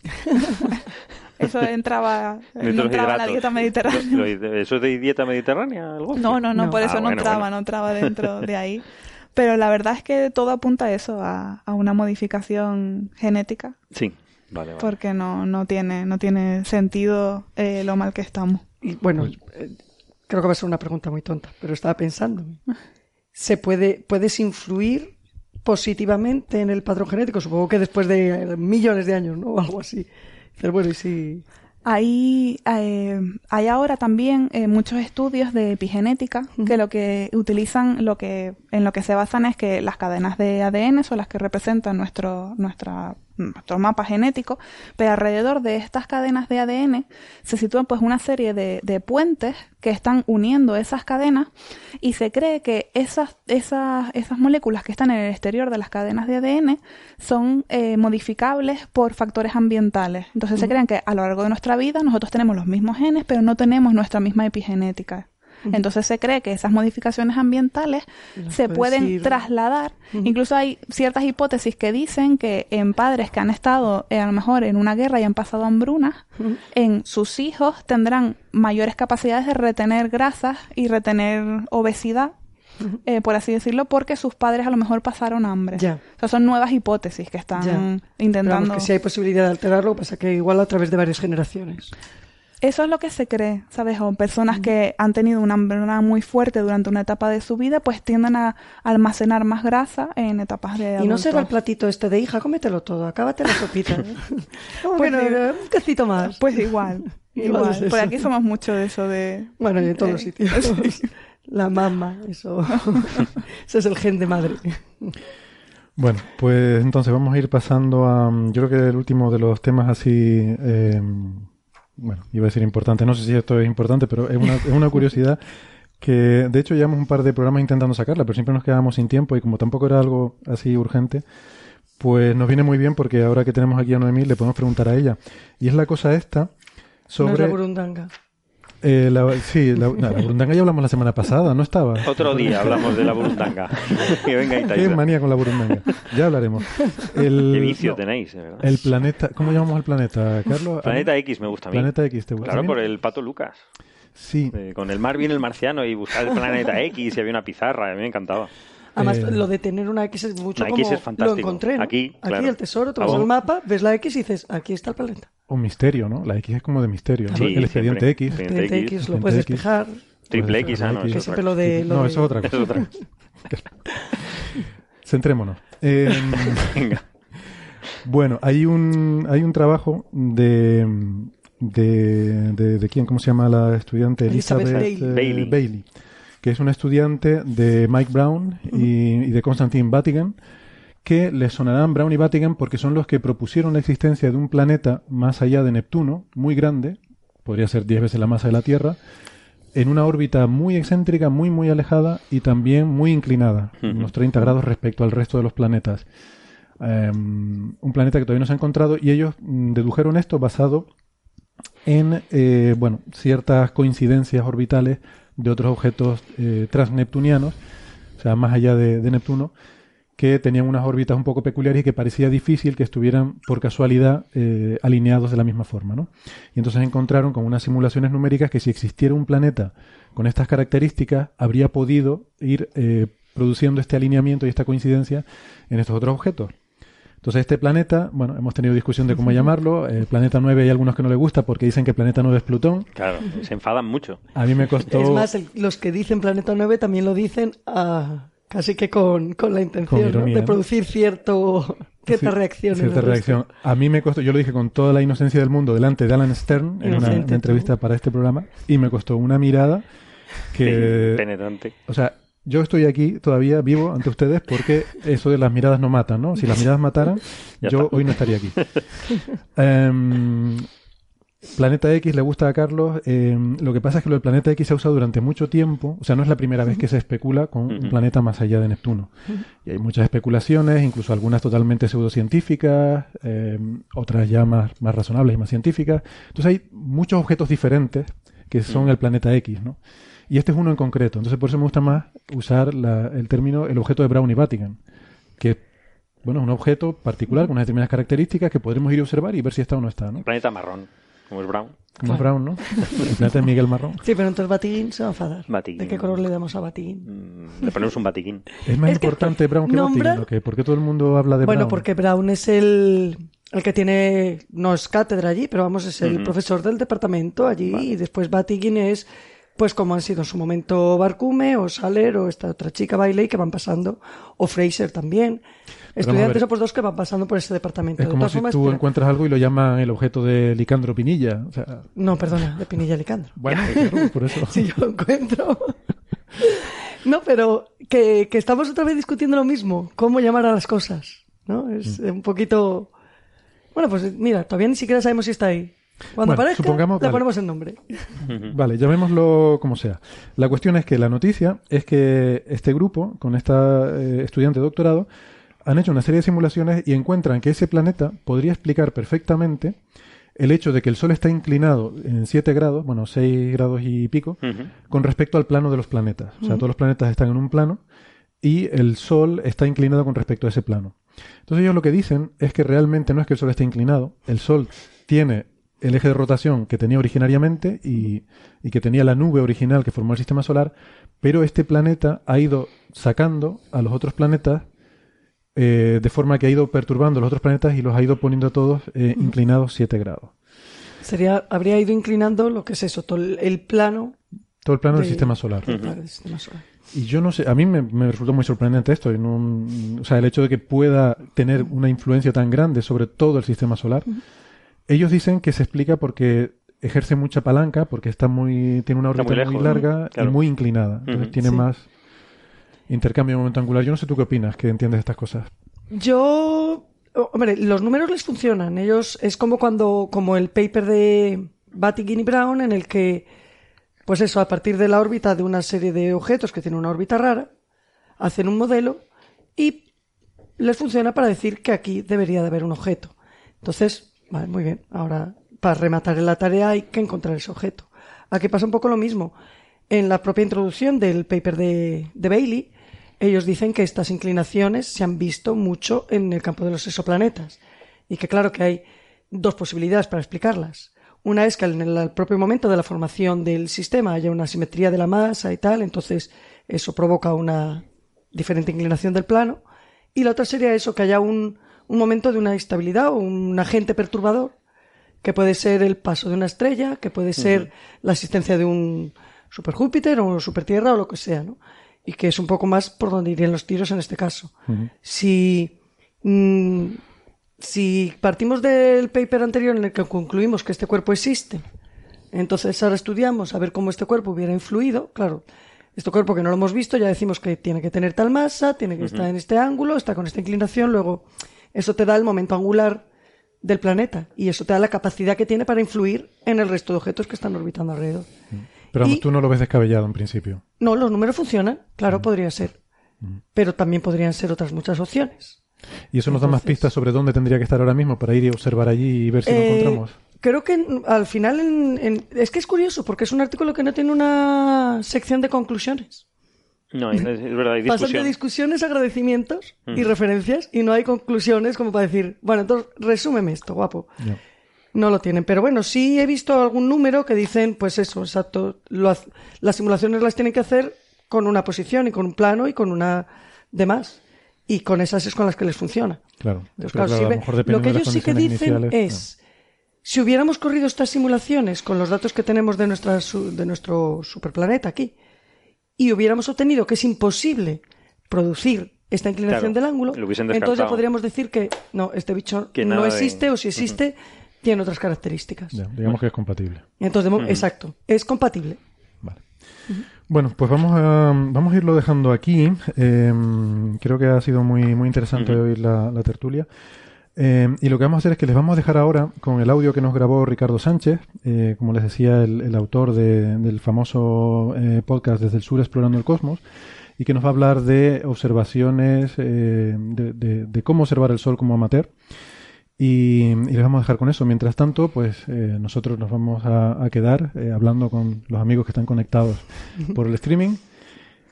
Speaker 4: Eso entraba, no entraba en la dieta mediterránea.
Speaker 3: ¿Eso es de dieta mediterránea?
Speaker 4: No, no, no, por eso ah, no entraba, no entraba dentro de ahí. Pero la verdad es que todo apunta a eso, a, una modificación genética.
Speaker 3: Sí, vale, vale.
Speaker 4: Porque no, no, tiene, no tiene sentido eh, lo mal que estamos.
Speaker 5: Y bueno, eh, creo que va a ser una pregunta muy tonta, pero estaba pensando. ¿Se puede, puedes influir positivamente en el patrón genético? Supongo que después de millones de años, ¿no? O algo así. Pero bueno, y sí.
Speaker 4: Hay, eh, hay ahora también eh, muchos estudios de epigenética que lo que utilizan, lo que, en lo que se basan es que las cadenas de ADN son las que representan nuestro, nuestra nuestro mapa genético, pero alrededor de estas cadenas de ADN se sitúan pues una serie de, de, puentes que están uniendo esas cadenas y se cree que esas, esas, esas moléculas que están en el exterior de las cadenas de ADN son eh, modificables por factores ambientales. Entonces se creen que a lo largo de nuestra vida nosotros tenemos los mismos genes, pero no tenemos nuestra misma epigenética. Entonces se cree que esas modificaciones ambientales se pueden trasladar. Incluso hay ciertas hipótesis que dicen que en padres que han estado eh, a lo mejor en una guerra y han pasado hambrunas, en sus hijos tendrán mayores capacidades de retener grasas y retener obesidad eh, por así decirlo, porque sus padres a lo mejor pasaron hambre.
Speaker 5: Ya.
Speaker 4: O sea, son nuevas hipótesis que están intentando.
Speaker 5: que si hay posibilidad de alterarlo, pasa que igual a través de varias generaciones.
Speaker 4: Eso es lo que se cree, ¿sabes? O personas que han tenido una hambruna muy fuerte durante una etapa de su vida, pues tienden a almacenar más grasa en etapas de
Speaker 5: Y no será el platito este de hija, cómetelo todo, acábate la sopita. bueno, un cacito más.
Speaker 4: Pues igual, igual. Por aquí somos mucho de eso de...
Speaker 5: Bueno, en todos los sitios. La mamá, eso, eso es el gen de madre.
Speaker 2: Bueno, pues entonces vamos a ir pasando a, yo creo que el último de los temas así, eh, bueno, iba a decir importante, no sé si esto es importante, pero es una, es una curiosidad que de hecho llevamos un par de programas intentando sacarla, pero siempre nos quedamos sin tiempo y como tampoco era algo así urgente, pues nos viene muy bien porque ahora que tenemos aquí a Noemí le podemos preguntar a ella. Y es la cosa esta sobre... No
Speaker 5: es la burundanga.
Speaker 2: Eh, sí, la, burundanga ya hablamos la semana pasada, ¿no estaba?
Speaker 3: Otro día hablamos de la burundanga. que venga
Speaker 2: Qué manía con la burundanga. Ya hablaremos.
Speaker 3: El, Qué vicio tenéis, ¿verdad?
Speaker 2: El planeta, ¿cómo llamamos el planeta, Carlos?
Speaker 3: Planeta X me gusta a mí.
Speaker 2: Planeta X, ¿te gusta?
Speaker 3: Claro, por el pato Lucas.
Speaker 2: Sí.
Speaker 3: Eh, con el mar viene el marciano y buscar el planeta X y había una pizarra, a mí me encantaba.
Speaker 5: Además, eh, lo de tener una X es mucho como
Speaker 3: es
Speaker 5: lo encontré.
Speaker 3: Aquí,
Speaker 5: aquí el tesoro, tú ves el mapa, ves la X y dices, aquí está el planeta.
Speaker 2: Un misterio, ¿no? La X es como de misterio. el expediente X.
Speaker 5: El expediente X, lo puedes despejar.
Speaker 3: Triple X, ah, no,
Speaker 5: es siempre lo de...
Speaker 2: no, eso es otra cosa. Centrémonos. Eh, Venga. Bueno, hay un, hay un trabajo de, de, de, quién, ¿cómo se llama la estudiante?
Speaker 5: Elizabeth,
Speaker 2: Bailey. Bailey que es un estudiante de Mike Brown y, de Constantine Vatican, que le sonarán Brown y Vatican porque son los que propusieron la existencia de un planeta más allá de Neptuno, muy grande, podría ser 10 veces la masa de la Tierra, en una órbita muy excéntrica, muy muy alejada y también muy inclinada, unos 30 grados respecto al resto de los planetas. Em, un planeta que todavía no se ha encontrado y ellos mm, dedujeron esto basado en eh, bueno, ciertas coincidencias orbitales de otros objetos eh, transneptunianos, o sea, más allá de, Neptuno, que tenían unas órbitas un poco peculiares y que parecía difícil que estuvieran por casualidad eh, alineados de la misma forma. ¿no? Y entonces encontraron con unas simulaciones numéricas que si existiera un planeta con estas características, habría podido ir eh, produciendo este alineamiento y esta coincidencia en estos otros objetos. Entonces, este planeta, bueno, hemos tenido discusión de cómo llamarlo. El planeta 9 hay algunos que no le gusta porque dicen que el planeta 9 es Plutón.
Speaker 3: Claro, se enfadan mucho.
Speaker 2: A mí me costó.
Speaker 5: Es más, los que dicen planeta 9 también lo dicen ah, casi que con, la intención de producir cierto, cierta reacción.
Speaker 2: Cierta reacción. A mí me costó, yo lo dije con toda la inocencia del mundo delante de Alan Stern en una, entrevista para este programa y me costó una mirada que.
Speaker 3: penetrante.
Speaker 2: O sea, yo estoy aquí todavía vivo ante ustedes porque eso de las miradas no matan, ¿no? Si las miradas mataran, yo hoy no estaría aquí. Em, planeta X le gusta a Carlos. Em, lo que pasa es que lo del Planeta X se ha usado durante mucho tiempo. O sea, no es la primera vez que se especula con un planeta más allá de Neptuno. Y hay muchas especulaciones, incluso algunas totalmente pseudocientíficas, em, otras ya más, más razonables y más científicas. Entonces hay muchos objetos diferentes que son el Planeta X, ¿no? Y este es uno en concreto. Entonces, por eso me gusta más usar el término el objeto de Brown y Vatican, que bueno, es un objeto particular con unas determinadas características que podremos ir a observar y ver si está o no está. ¿no?
Speaker 3: Planeta marrón, como es Brown.
Speaker 2: Como es Brown, ¿no? El planeta de Miguel Marrón.
Speaker 5: Sí, pero entonces Batiquín se va a enfadar. ¿De qué color le damos a Batiquín?
Speaker 3: Mm, le ponemos un Batiquín.
Speaker 2: Es más importante Brown que nombra... ¿Por qué todo el mundo habla de
Speaker 5: Brown?
Speaker 2: Bueno,
Speaker 5: porque Brown es el, el que tiene, no es cátedra allí, pero vamos, es el profesor del departamento allí y después Batiquín es pues como han sido en su momento Barcume o Saler o esta otra chica Bailey que van pasando, o Fraser también. Estudiantes o dos que van pasando por ese departamento.
Speaker 2: Es como si tú encuentras algo y lo llaman el objeto de Licandro Pinilla.
Speaker 5: No, perdona, de Pinilla Licandro.
Speaker 2: Bueno, por eso.
Speaker 5: si yo encuentro. no, pero que, que, estamos otra vez discutiendo lo mismo, cómo llamar a las cosas. ¿no? Es mm. un poquito... Bueno, pues mira, todavía ni siquiera sabemos si está ahí. Cuando aparezca, le ponemos el nombre.
Speaker 2: Vale, llamémoslo como sea. La cuestión es que la noticia es que este grupo, con esta eh, estudiante de doctorado, han hecho una serie de simulaciones y encuentran que ese planeta podría explicar perfectamente el hecho de que el Sol está inclinado en 7 grados, bueno, 6 grados y pico, con respecto al plano de los planetas. O sea, todos los planetas están en un plano y el Sol está inclinado con respecto a ese plano. Entonces ellos lo que dicen es que realmente no es que el Sol esté inclinado, el Sol tiene el eje de rotación que tenía originariamente y, que tenía la nube original que formó el sistema solar, pero este planeta ha ido sacando a los otros planetas eh, de forma que ha ido perturbando los otros planetas y los ha ido poniendo todos eh, inclinados 7 grados.
Speaker 5: Sería, habría ido inclinando lo que es eso, todo el, plano.
Speaker 2: Todo el plano del sistema solar. Y yo no sé, a mí me, me resultó muy sorprendente esto. o sea, el hecho de que pueda tener una influencia tan grande sobre todo el sistema solar. Ellos dicen que se explica porque ejerce mucha palanca, porque está muy tiene una órbita muy, larga y muy inclinada. Entonces tiene más intercambio de momento angular. Yo no sé tú qué opinas, que entiendes estas cosas.
Speaker 5: Yo, hombre, los números les funcionan. Ellos es como cuando, como el paper de Batty y Brown, en el que, pues eso, a partir de la órbita de una serie de objetos que tienen una órbita rara, hacen un modelo y les funciona para decir que aquí debería de haber un objeto. Entonces, Vale, muy bien. Ahora, para rematar la tarea hay que encontrar ese objeto. Aquí pasa un poco lo mismo. En la propia introducción del paper de, Bailey, ellos dicen que estas inclinaciones se han visto mucho en el campo de los exoplanetas. Y que claro que hay dos posibilidades para explicarlas. Una es que en el propio momento de la formación del sistema haya una simetría de la masa y tal, entonces eso provoca una diferente inclinación del plano. Y la otra sería eso, que haya un, un momento de una instabilidad o un agente perturbador, que puede ser el paso de una estrella, que puede ser la existencia de un super Júpiter o super Tierra o lo que sea, ¿no? Y que es un poco más por donde irían los tiros en este caso. Si mm, si partimos del paper anterior en el que concluimos que este cuerpo existe, entonces ahora estudiamos a ver cómo este cuerpo hubiera influido, claro, este cuerpo que no lo hemos visto ya decimos que tiene que tener tal masa, tiene que estar en este ángulo, está con esta inclinación, luego eso te da el momento angular del planeta y eso te da la capacidad que tiene para influir en el resto de objetos que están orbitando alrededor.
Speaker 2: Pero tú no lo ves descabellado en principio.
Speaker 5: No, los números funcionan, claro, podría ser. Pero también podrían ser otras muchas opciones.
Speaker 2: ¿Y eso nos da más pistas sobre dónde tendría que estar ahora mismo para ir y observar allí y ver si lo eh, encontramos?
Speaker 5: Creo que al final es que es curioso porque es un artículo que no tiene una sección de conclusiones.
Speaker 3: No, es, verdad, hay
Speaker 5: discusión. Pasan de discusiones, agradecimientos y referencias y no hay conclusiones como para decir, bueno, entonces resúmeme esto, guapo. No lo tienen. Pero bueno, sí he visto algún número que dicen, pues eso, exacto. las simulaciones las tienen que hacer con una posición y con un plano y con una demás. Y con esas es con las que les funciona.
Speaker 2: Claro.
Speaker 5: lo, que ellos sí que dicen es, si hubiéramos corrido estas simulaciones con los datos que tenemos de, nuestra, de nuestro superplaneta aquí, y hubiéramos obtenido que es imposible producir esta inclinación del ángulo, entonces ya podríamos decir que no, este bicho no existe o si existe tiene otras características.
Speaker 2: digamos que es compatible.
Speaker 5: Entonces, exacto, es compatible.
Speaker 2: Vale. Bueno, pues vamos a, vamos a irlo dejando aquí. Em, creo que ha sido muy, muy interesante oír la, tertulia. Em, y lo que vamos a hacer es que les vamos a dejar ahora con el audio que nos grabó Ricardo Sánchez, eh, como les decía, el, autor del famoso eh, podcast Desde el Sur Explorando el Cosmos, y que nos va a hablar de observaciones, eh, de, cómo observar el Sol como amateur. Y, les vamos a dejar con eso. Mientras tanto, pues nosotros nos vamos a quedar hablando con los amigos que están conectados por el streaming.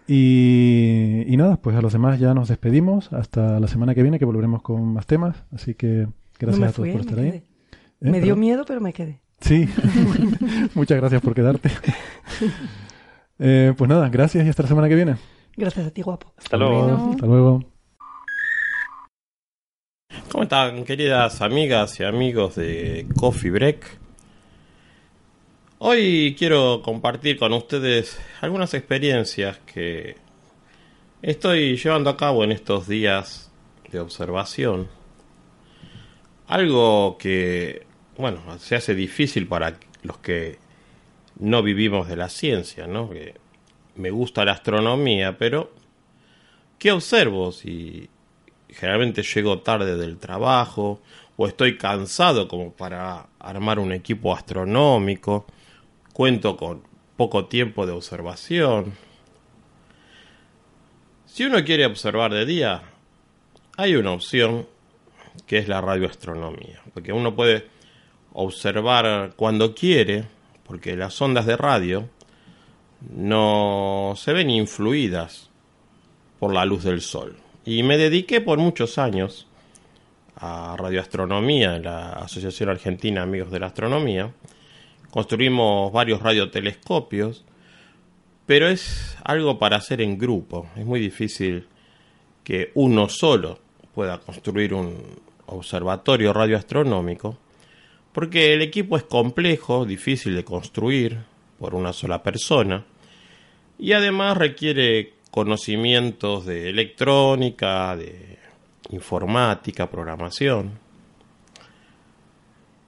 Speaker 2: Y, nada, pues a los demás ya nos despedimos. Hasta la semana que viene que volveremos con más temas. Así que gracias a todos por estar ahí. ¿Eh?
Speaker 5: Me dio miedo, pero me quedé.
Speaker 2: Sí, muchas gracias por quedarte. Eh, pues nada, gracias y hasta la semana que viene.
Speaker 5: Gracias a ti, guapo.
Speaker 3: Hasta luego.
Speaker 2: Hasta luego.
Speaker 7: ¿Cómo están, queridas amigas y amigos de Coffee Break? Hoy quiero compartir con ustedes algunas experiencias que estoy llevando a cabo en estos días de observación. Algo que, bueno, se hace difícil para los que no vivimos de la ciencia, ¿no? Que me gusta la astronomía, pero ¿qué observo si generalmente llego tarde del trabajo o estoy cansado como para armar un equipo astronómico? Cuento con poco tiempo de observación. Si uno quiere observar de día, hay una opción que es la radioastronomía, porque uno puede observar cuando quiere, porque las ondas de radio no se ven influidas por la luz del sol. Y me dediqué por muchos años a radioastronomía en la Asociación Argentina Amigos de la Astronomía. Construimos varios radiotelescopios, pero es algo para hacer en grupo. Es muy difícil que uno solo pueda construir un observatorio radioastronómico, porque el equipo es complejo, difícil de construir por una sola persona, y además requiere conocimientos de electrónica, de informática, programación.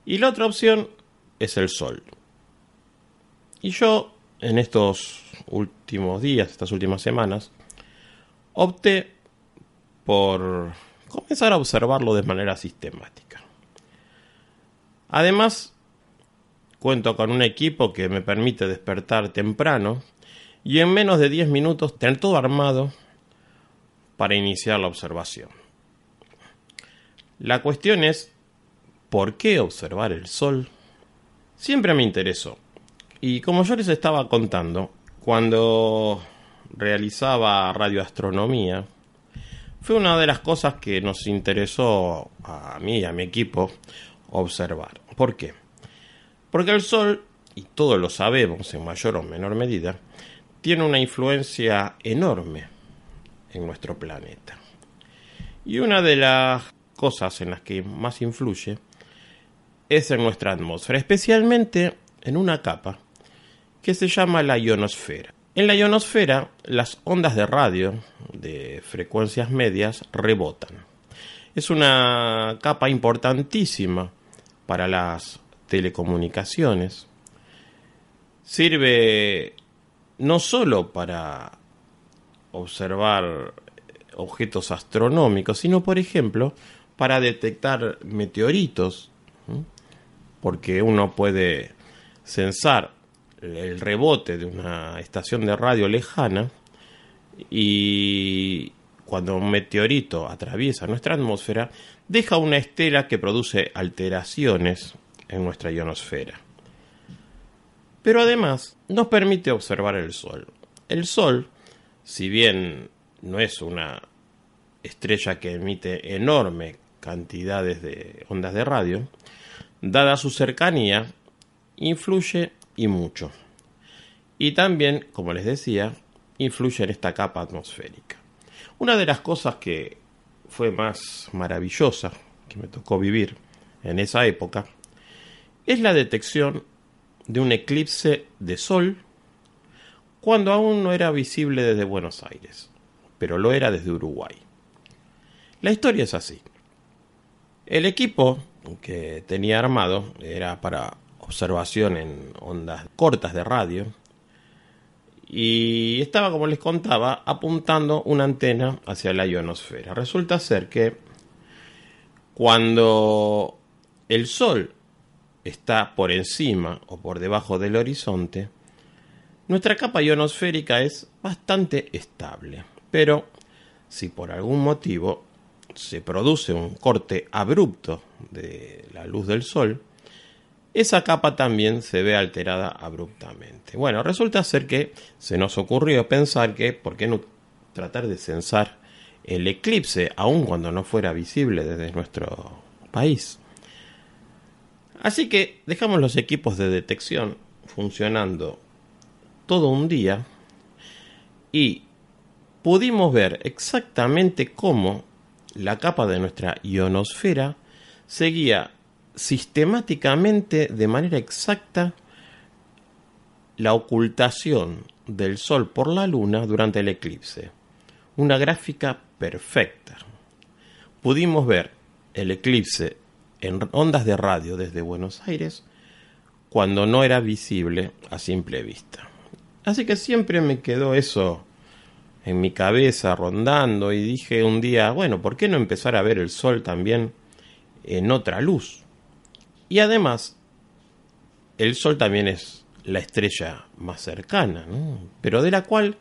Speaker 7: Y la otra opción es el sol. Y yo, en estos últimos días, estas últimas semanas, opté por comenzar a observarlo de manera sistemática. Además, cuento con un equipo que me permite despertar temprano y en menos de 10 minutos tener todo armado para iniciar la observación. La cuestión es, ¿por qué observar el Sol? Siempre me interesó. Y como yo les estaba contando, cuando realizaba radioastronomía, fue una de las cosas que nos interesó a mí y a mi equipo observar. ¿Por qué? Porque el Sol, y todos lo sabemos en mayor o menor medida, tiene una influencia enorme en nuestro planeta. Y una de las cosas en las que más influye es en nuestra atmósfera, especialmente en una capa que se llama la ionosfera. En la ionosfera, las ondas de radio de frecuencias medias rebotan. Es una capa importantísima para las telecomunicaciones. Sirve no solo para observar objetos astronómicos, sino, por ejemplo, para detectar meteoritos, porque uno puede censar el rebote de una estación de radio lejana y cuando un meteorito atraviesa nuestra atmósfera, deja una estela que produce alteraciones en nuestra ionosfera pero además nos permite observar el Sol. El Sol, si bien no es una estrella que emite enormes cantidades de ondas de radio, dada su cercanía, influye y mucho. Y también, como les decía, influye en esta capa atmosférica. Una de las cosas que fue más maravillosa que me tocó vivir en esa época es la detección de un eclipse de sol cuando aún no era visible desde Buenos Aires, pero lo era desde Uruguay. La historia es así. El equipo que tenía armado era para observación en ondas cortas de radio y estaba, como les contaba, apuntando una antena hacia la ionosfera. Resulta ser que cuando el Sol está por encima o por debajo del horizonte, nuestra capa ionosférica es bastante estable. Pero si por algún motivo se produce un corte abrupto de la luz del Sol, esa capa también se ve alterada abruptamente. Bueno, resulta ser que se nos ocurrió pensar que, ¿por qué no tratar de censar el eclipse, aun cuando no fuera visible desde nuestro país? Así que dejamos los equipos de detección funcionando todo un día y pudimos ver exactamente cómo la capa de nuestra ionosfera seguía sistemáticamente de manera exacta la ocultación del Sol por la Luna durante el eclipse. Una gráfica perfecta. Pudimos ver el eclipse en ondas de radio desde Buenos Aires cuando no era visible a simple vista. Así que siempre me quedó eso en mi cabeza rondando y dije un día, bueno, ¿por qué no empezar a ver el sol también en otra luz? Y además, el sol también es la estrella más cercana, pero de la cual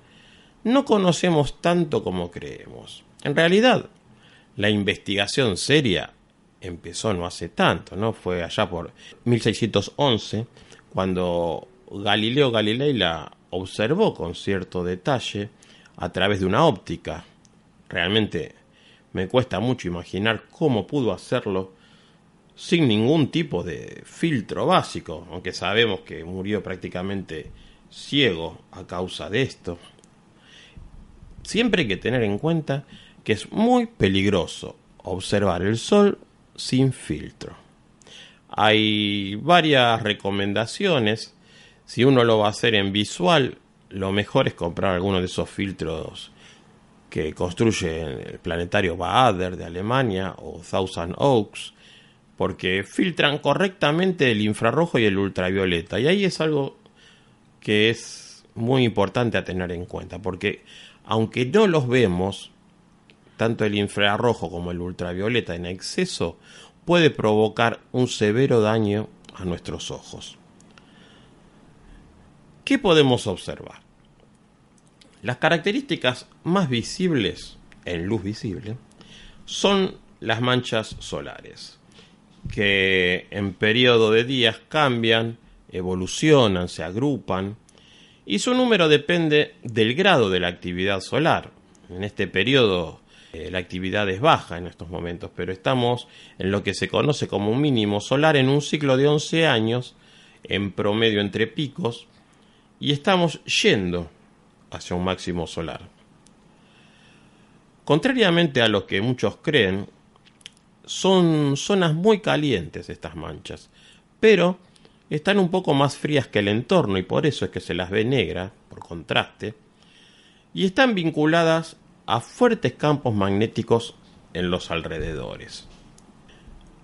Speaker 7: no conocemos tanto como creemos. En realidad, la investigación seria empezó no hace tanto, ¿no? Fue allá por 1611 cuando Galileo Galilei la observó con cierto detalle a través de una óptica. Realmente me cuesta mucho imaginar cómo pudo hacerlo sin ningún tipo de filtro básico, aunque sabemos que murió prácticamente ciego a causa de esto. Siempre hay que tener en cuenta que es muy peligroso observar el sol sin filtro. Hay varias recomendaciones. Si uno lo va a hacer en visual, lo mejor es comprar alguno de esos filtros que construye el planetario Bader de Alemania o Thousand Oaks, porque filtran correctamente el infrarrojo y el ultravioleta. Y ahí es algo que es muy importante a tener en cuenta, porque aunque no los vemos, tanto el infrarrojo como el ultravioleta en exceso puede provocar un severo daño a nuestros ojos. ¿Qué podemos observar? Las características más visibles en luz visible son las manchas solares, que en periodo de días cambian, evolucionan, se agrupan, y su número depende del grado de la actividad solar. En este periodo eh, la actividad es baja en estos momentos, pero estamos en lo que se conoce como un mínimo solar en un ciclo de 11 años, en promedio entre picos, y estamos yendo hacia un máximo solar. Contrariamente a lo que muchos creen, son zonas muy calientes estas manchas, pero están un poco más frías que el entorno y por eso es que se las ve negras, por contraste, y están vinculadas a fuertes campos magnéticos en los alrededores.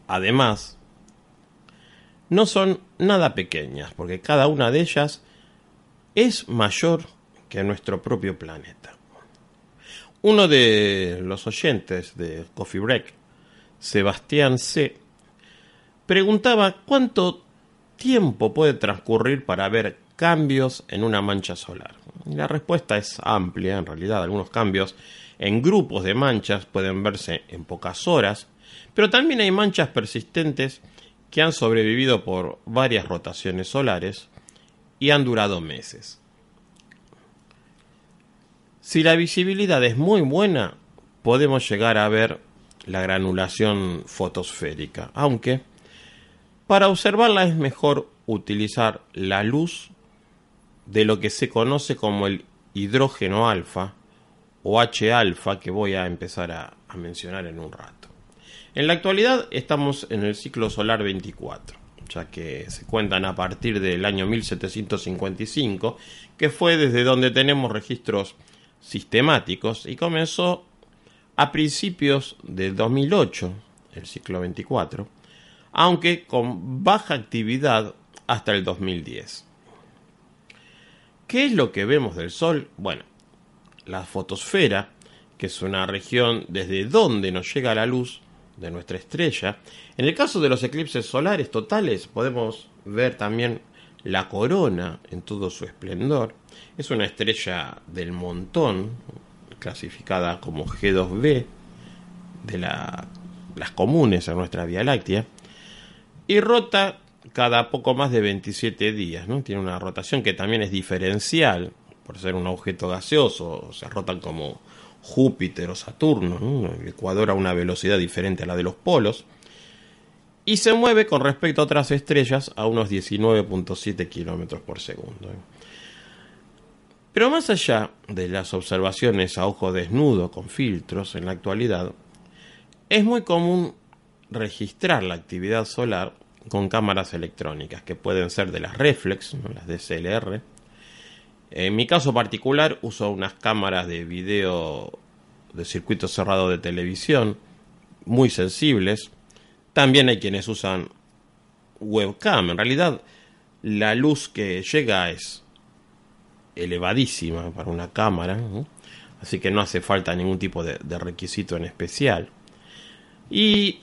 Speaker 7: Además, no son nada pequeñas, porque cada una de ellas es mayor que nuestro propio planeta. Uno de los oyentes de Coffee Break, Sebastián C., preguntaba cuánto tiempo puede transcurrir para ver cambios en una mancha solar. la respuesta es amplia, en realidad algunos cambios en grupos de manchas pueden verse en pocas horas, pero también hay manchas persistentes que han sobrevivido por varias rotaciones solares y han durado meses. Si la visibilidad es muy buena, podemos llegar a ver la granulación fotosférica, aunque para observarla es mejor utilizar la luz de lo que se conoce como el hidrógeno alfa o H-alfa que voy a empezar a, mencionar en un rato. En la actualidad estamos en el ciclo solar 24, ya que se cuentan a partir del año 1755, que fue desde donde tenemos registros sistemáticos y comenzó a principios de 2008, el ciclo 24, aunque con baja actividad hasta el 2010. ¿Qué es lo que vemos del Sol? Bueno, la fotosfera, que es una región desde donde nos llega la luz de nuestra estrella. En el caso de los eclipses solares totales podemos ver también la corona en todo su esplendor. Es una estrella del montón, clasificada como G2b, de las comunes a nuestra Vía Láctea y rota cada poco más de 27 días, ¿no? Tiene una rotación que también es diferencial, por ser un objeto gaseoso, se rotan como Júpiter o Saturno, el Ecuador a una velocidad diferente a la de los polos, y se mueve con respecto a otras estrellas a unos 19.7 kilómetros por segundo. ¿eh? Pero más allá de las observaciones a ojo desnudo con filtros en la actualidad, es muy común registrar la actividad solar con cámaras electrónicas, que pueden ser de las reflex, las DSLR. En mi caso particular uso unas cámaras de video de circuito cerrado de televisión, muy sensibles. También hay quienes usan webcam. En realidad, la luz que llega es elevadísima para una cámara, así que no hace falta ningún tipo de, requisito en especial. Y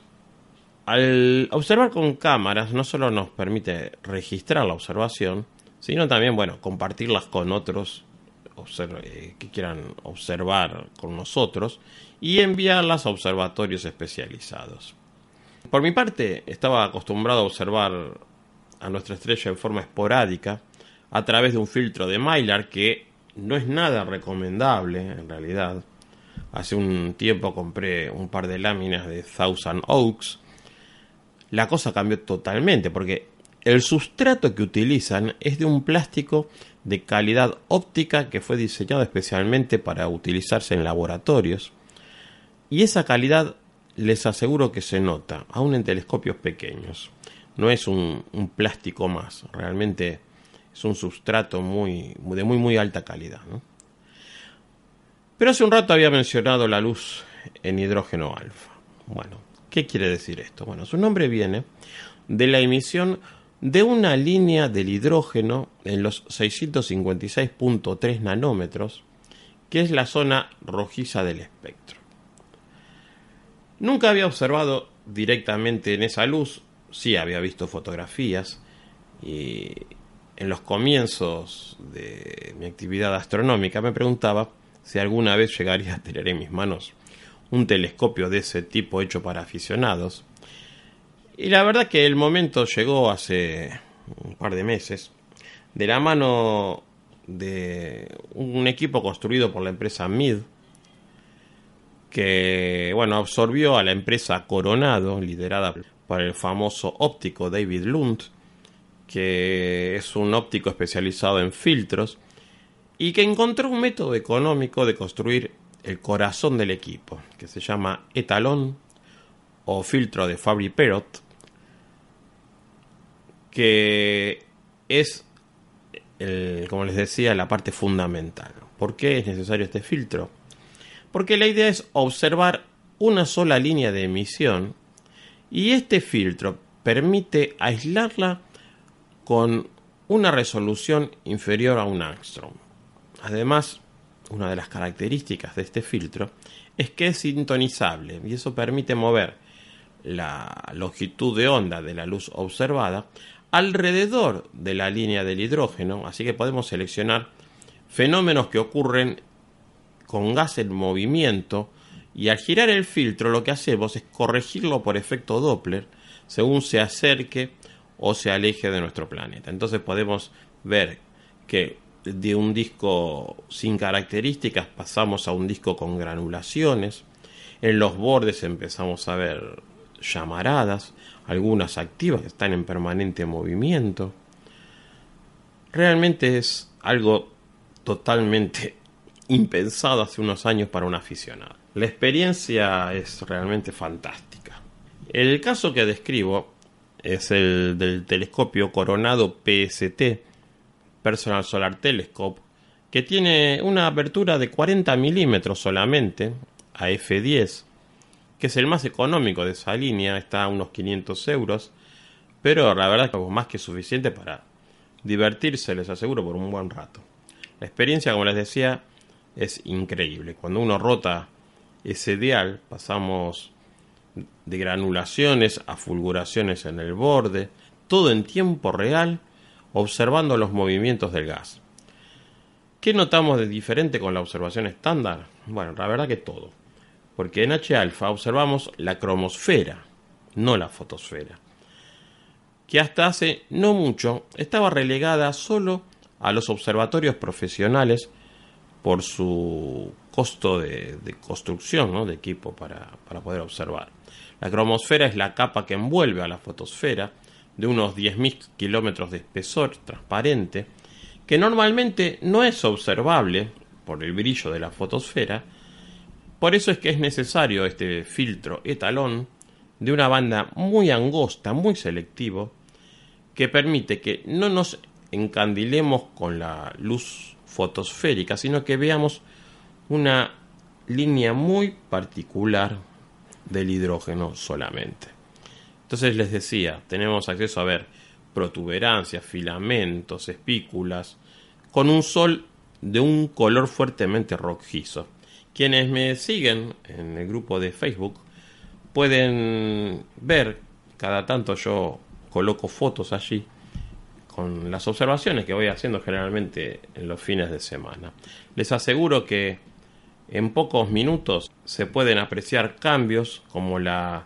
Speaker 7: al observar con cámaras no solo nos permite registrar la observación, sino también, bueno, compartirlas con otros eh, que quieran observar con nosotros y enviarlas a observatorios especializados. Por mi parte, estaba acostumbrado a observar a nuestra estrella en forma esporádica a través de un filtro de Mylar que no es nada recomendable en realidad. Hace un tiempo compré un par de láminas de Thousand Oaks. La cosa cambió totalmente porque el sustrato que utilizan es de un plástico de calidad óptica que fue diseñado especialmente para utilizarse en laboratorios. Y esa calidad les aseguro que se nota, aún en telescopios pequeños. No es un, plástico más, realmente es un sustrato muy, de muy muy alta calidad. Pero hace un rato había mencionado la luz en hidrógeno alfa. Bueno, ¿qué quiere decir esto? Bueno, su nombre viene de la emisión de una línea del hidrógeno en los 656.3 nanómetros, que es la zona rojiza del espectro. Nunca había observado directamente en esa luz, sí había visto fotografías y en los comienzos de mi actividad astronómica me preguntaba si alguna vez llegaría a tener en mis manos un telescopio de ese tipo hecho para aficionados. Y la verdad que el momento llegó hace un par de meses, de la mano de un equipo construido por la empresa MID, que bueno, absorbió a la empresa Coronado, liderada por el famoso óptico David Lund, que es un óptico especializado en filtros, y que encontró un método económico de construir el corazón del equipo, que se llama etalón o filtro de Fabry-Perot, que es, como les decía, la parte fundamental. ¿Por qué es necesario este filtro? Porque la idea es observar una sola línea de emisión y este filtro permite aislarla con una resolución inferior a un angstrom. Además, una de las características de este filtro es que es sintonizable y eso permite mover la longitud de onda de la luz observada alrededor de la línea del hidrógeno, así que podemos seleccionar fenómenos que ocurren con gas en movimiento y al girar el filtro lo que hacemos es corregirlo por efecto Doppler según se acerque o se aleje de nuestro planeta. Entonces podemos ver que de un disco sin características pasamos a un disco con granulaciones. En los bordes empezamos a ver llamaradas, algunas activas que están en permanente movimiento. Realmente es algo totalmente impensado hace unos años para un aficionado. La experiencia es realmente fantástica. El caso que describo es el del telescopio Coronado PST, Personal Solar Telescope, que tiene una apertura de 40 milímetros solamente, a f10, que es el más económico de esa línea, está a unos 500 euros, pero la verdad es que es más que suficiente para divertirse, les aseguro, por un buen rato. La experiencia, como les decía, es increíble. Cuando uno rota ese dial, pasamos de granulaciones a fulguraciones en el borde, todo en tiempo real, observando los movimientos del gas. ¿Qué notamos de diferente con la observación estándar? Bueno, la verdad que todo. Porque en H-alfa observamos la cromosfera, no la fotosfera, que hasta hace no mucho estaba relegada solo a los observatorios profesionales por su costo de, construcción de equipo para, poder observar. La cromosfera es la capa que envuelve a la fotosfera de unos 10.000 kilómetros de espesor transparente, que normalmente no es observable por el brillo de la fotosfera, por eso es que es necesario este filtro etalón de una banda muy angosta, muy selectivo, que permite que no nos encandilemos con la luz fotosférica, sino que veamos una línea muy particular del hidrógeno solamente. Entonces les decía, tenemos acceso a ver protuberancias, filamentos, espículas, con un sol de un color fuertemente rojizo. Quienes me siguen en el grupo de Facebook pueden ver, cada tanto yo coloco fotos allí, con las observaciones que voy haciendo generalmente en los fines de semana. Les aseguro que en pocos minutos se pueden apreciar cambios como la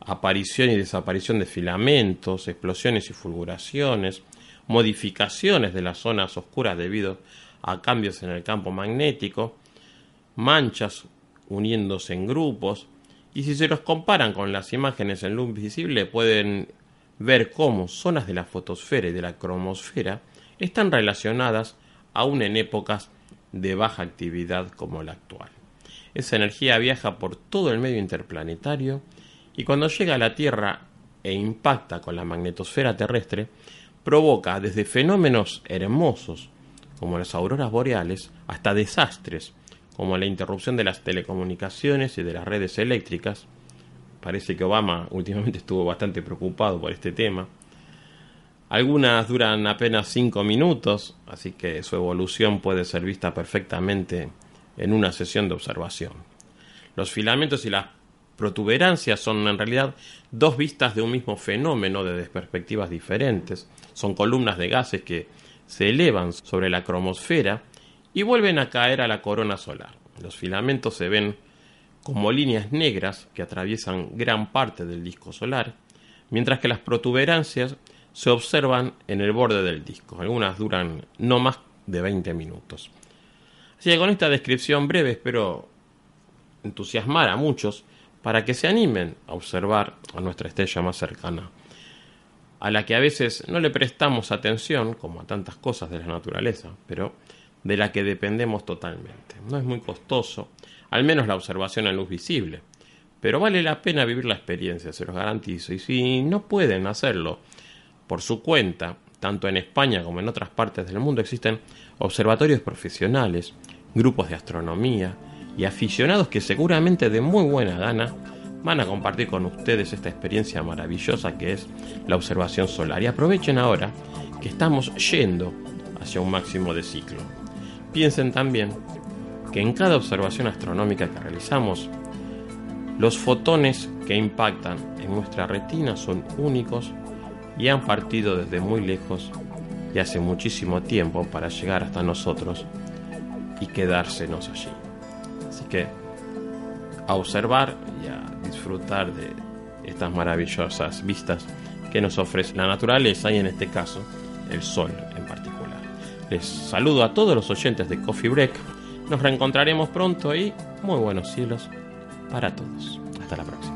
Speaker 7: aparición y desaparición de filamentos, explosiones y fulguraciones, modificaciones de las zonas oscuras debido a cambios en el campo magnético, manchas uniéndose en grupos, y si se los comparan con las imágenes en luz visible pueden ver cómo zonas de la fotosfera y de la cromosfera están relacionadas aún en épocas de baja actividad como la actual. Esa energía viaja por todo el medio interplanetario y cuando llega a la Tierra e impacta con la magnetosfera terrestre, provoca desde fenómenos hermosos como las auroras boreales hasta desastres como la interrupción de las telecomunicaciones y de las redes eléctricas. Parece que Obama últimamente estuvo bastante preocupado por este tema. Algunas duran apenas 5 minutos, así que su evolución puede ser vista perfectamente en una sesión de observación. Los filamentos y las protuberancias son en realidad dos vistas de un mismo fenómeno desde perspectivas diferentes. Son columnas de gases que se elevan sobre la cromosfera y vuelven a caer a la corona solar. Los filamentos se ven como líneas negras que atraviesan gran parte del disco solar, mientras que las protuberancias se observan en el borde del disco. Algunas duran no más de 20 minutos. Así que con esta descripción breve espero entusiasmar a muchos para que se animen a observar a nuestra estrella más cercana, a la que a veces no le prestamos atención, como a tantas cosas de la naturaleza, pero de la que dependemos totalmente. No es muy costoso, al menos la observación en luz visible, pero vale la pena vivir la experiencia, se los garantizo, y si no pueden hacerlo por su cuenta, tanto en España como en otras partes del mundo existen observatorios profesionales, grupos de astronomía, y aficionados que seguramente de muy buena gana van a compartir con ustedes esta experiencia maravillosa que es la observación solar. Y aprovechen ahora que estamos yendo hacia un máximo de ciclo. Piensen también que en cada observación astronómica que realizamos, los fotones que impactan en nuestra retina son únicos y han partido desde muy lejos y hace muchísimo tiempo para llegar hasta nosotros y quedársenos allí que a observar y a disfrutar de estas maravillosas vistas que nos ofrece la naturaleza y en este caso el sol en particular. Les saludo a todos los oyentes de Coffee Break. Nos reencontraremos pronto y muy buenos cielos para todos. Hasta la próxima.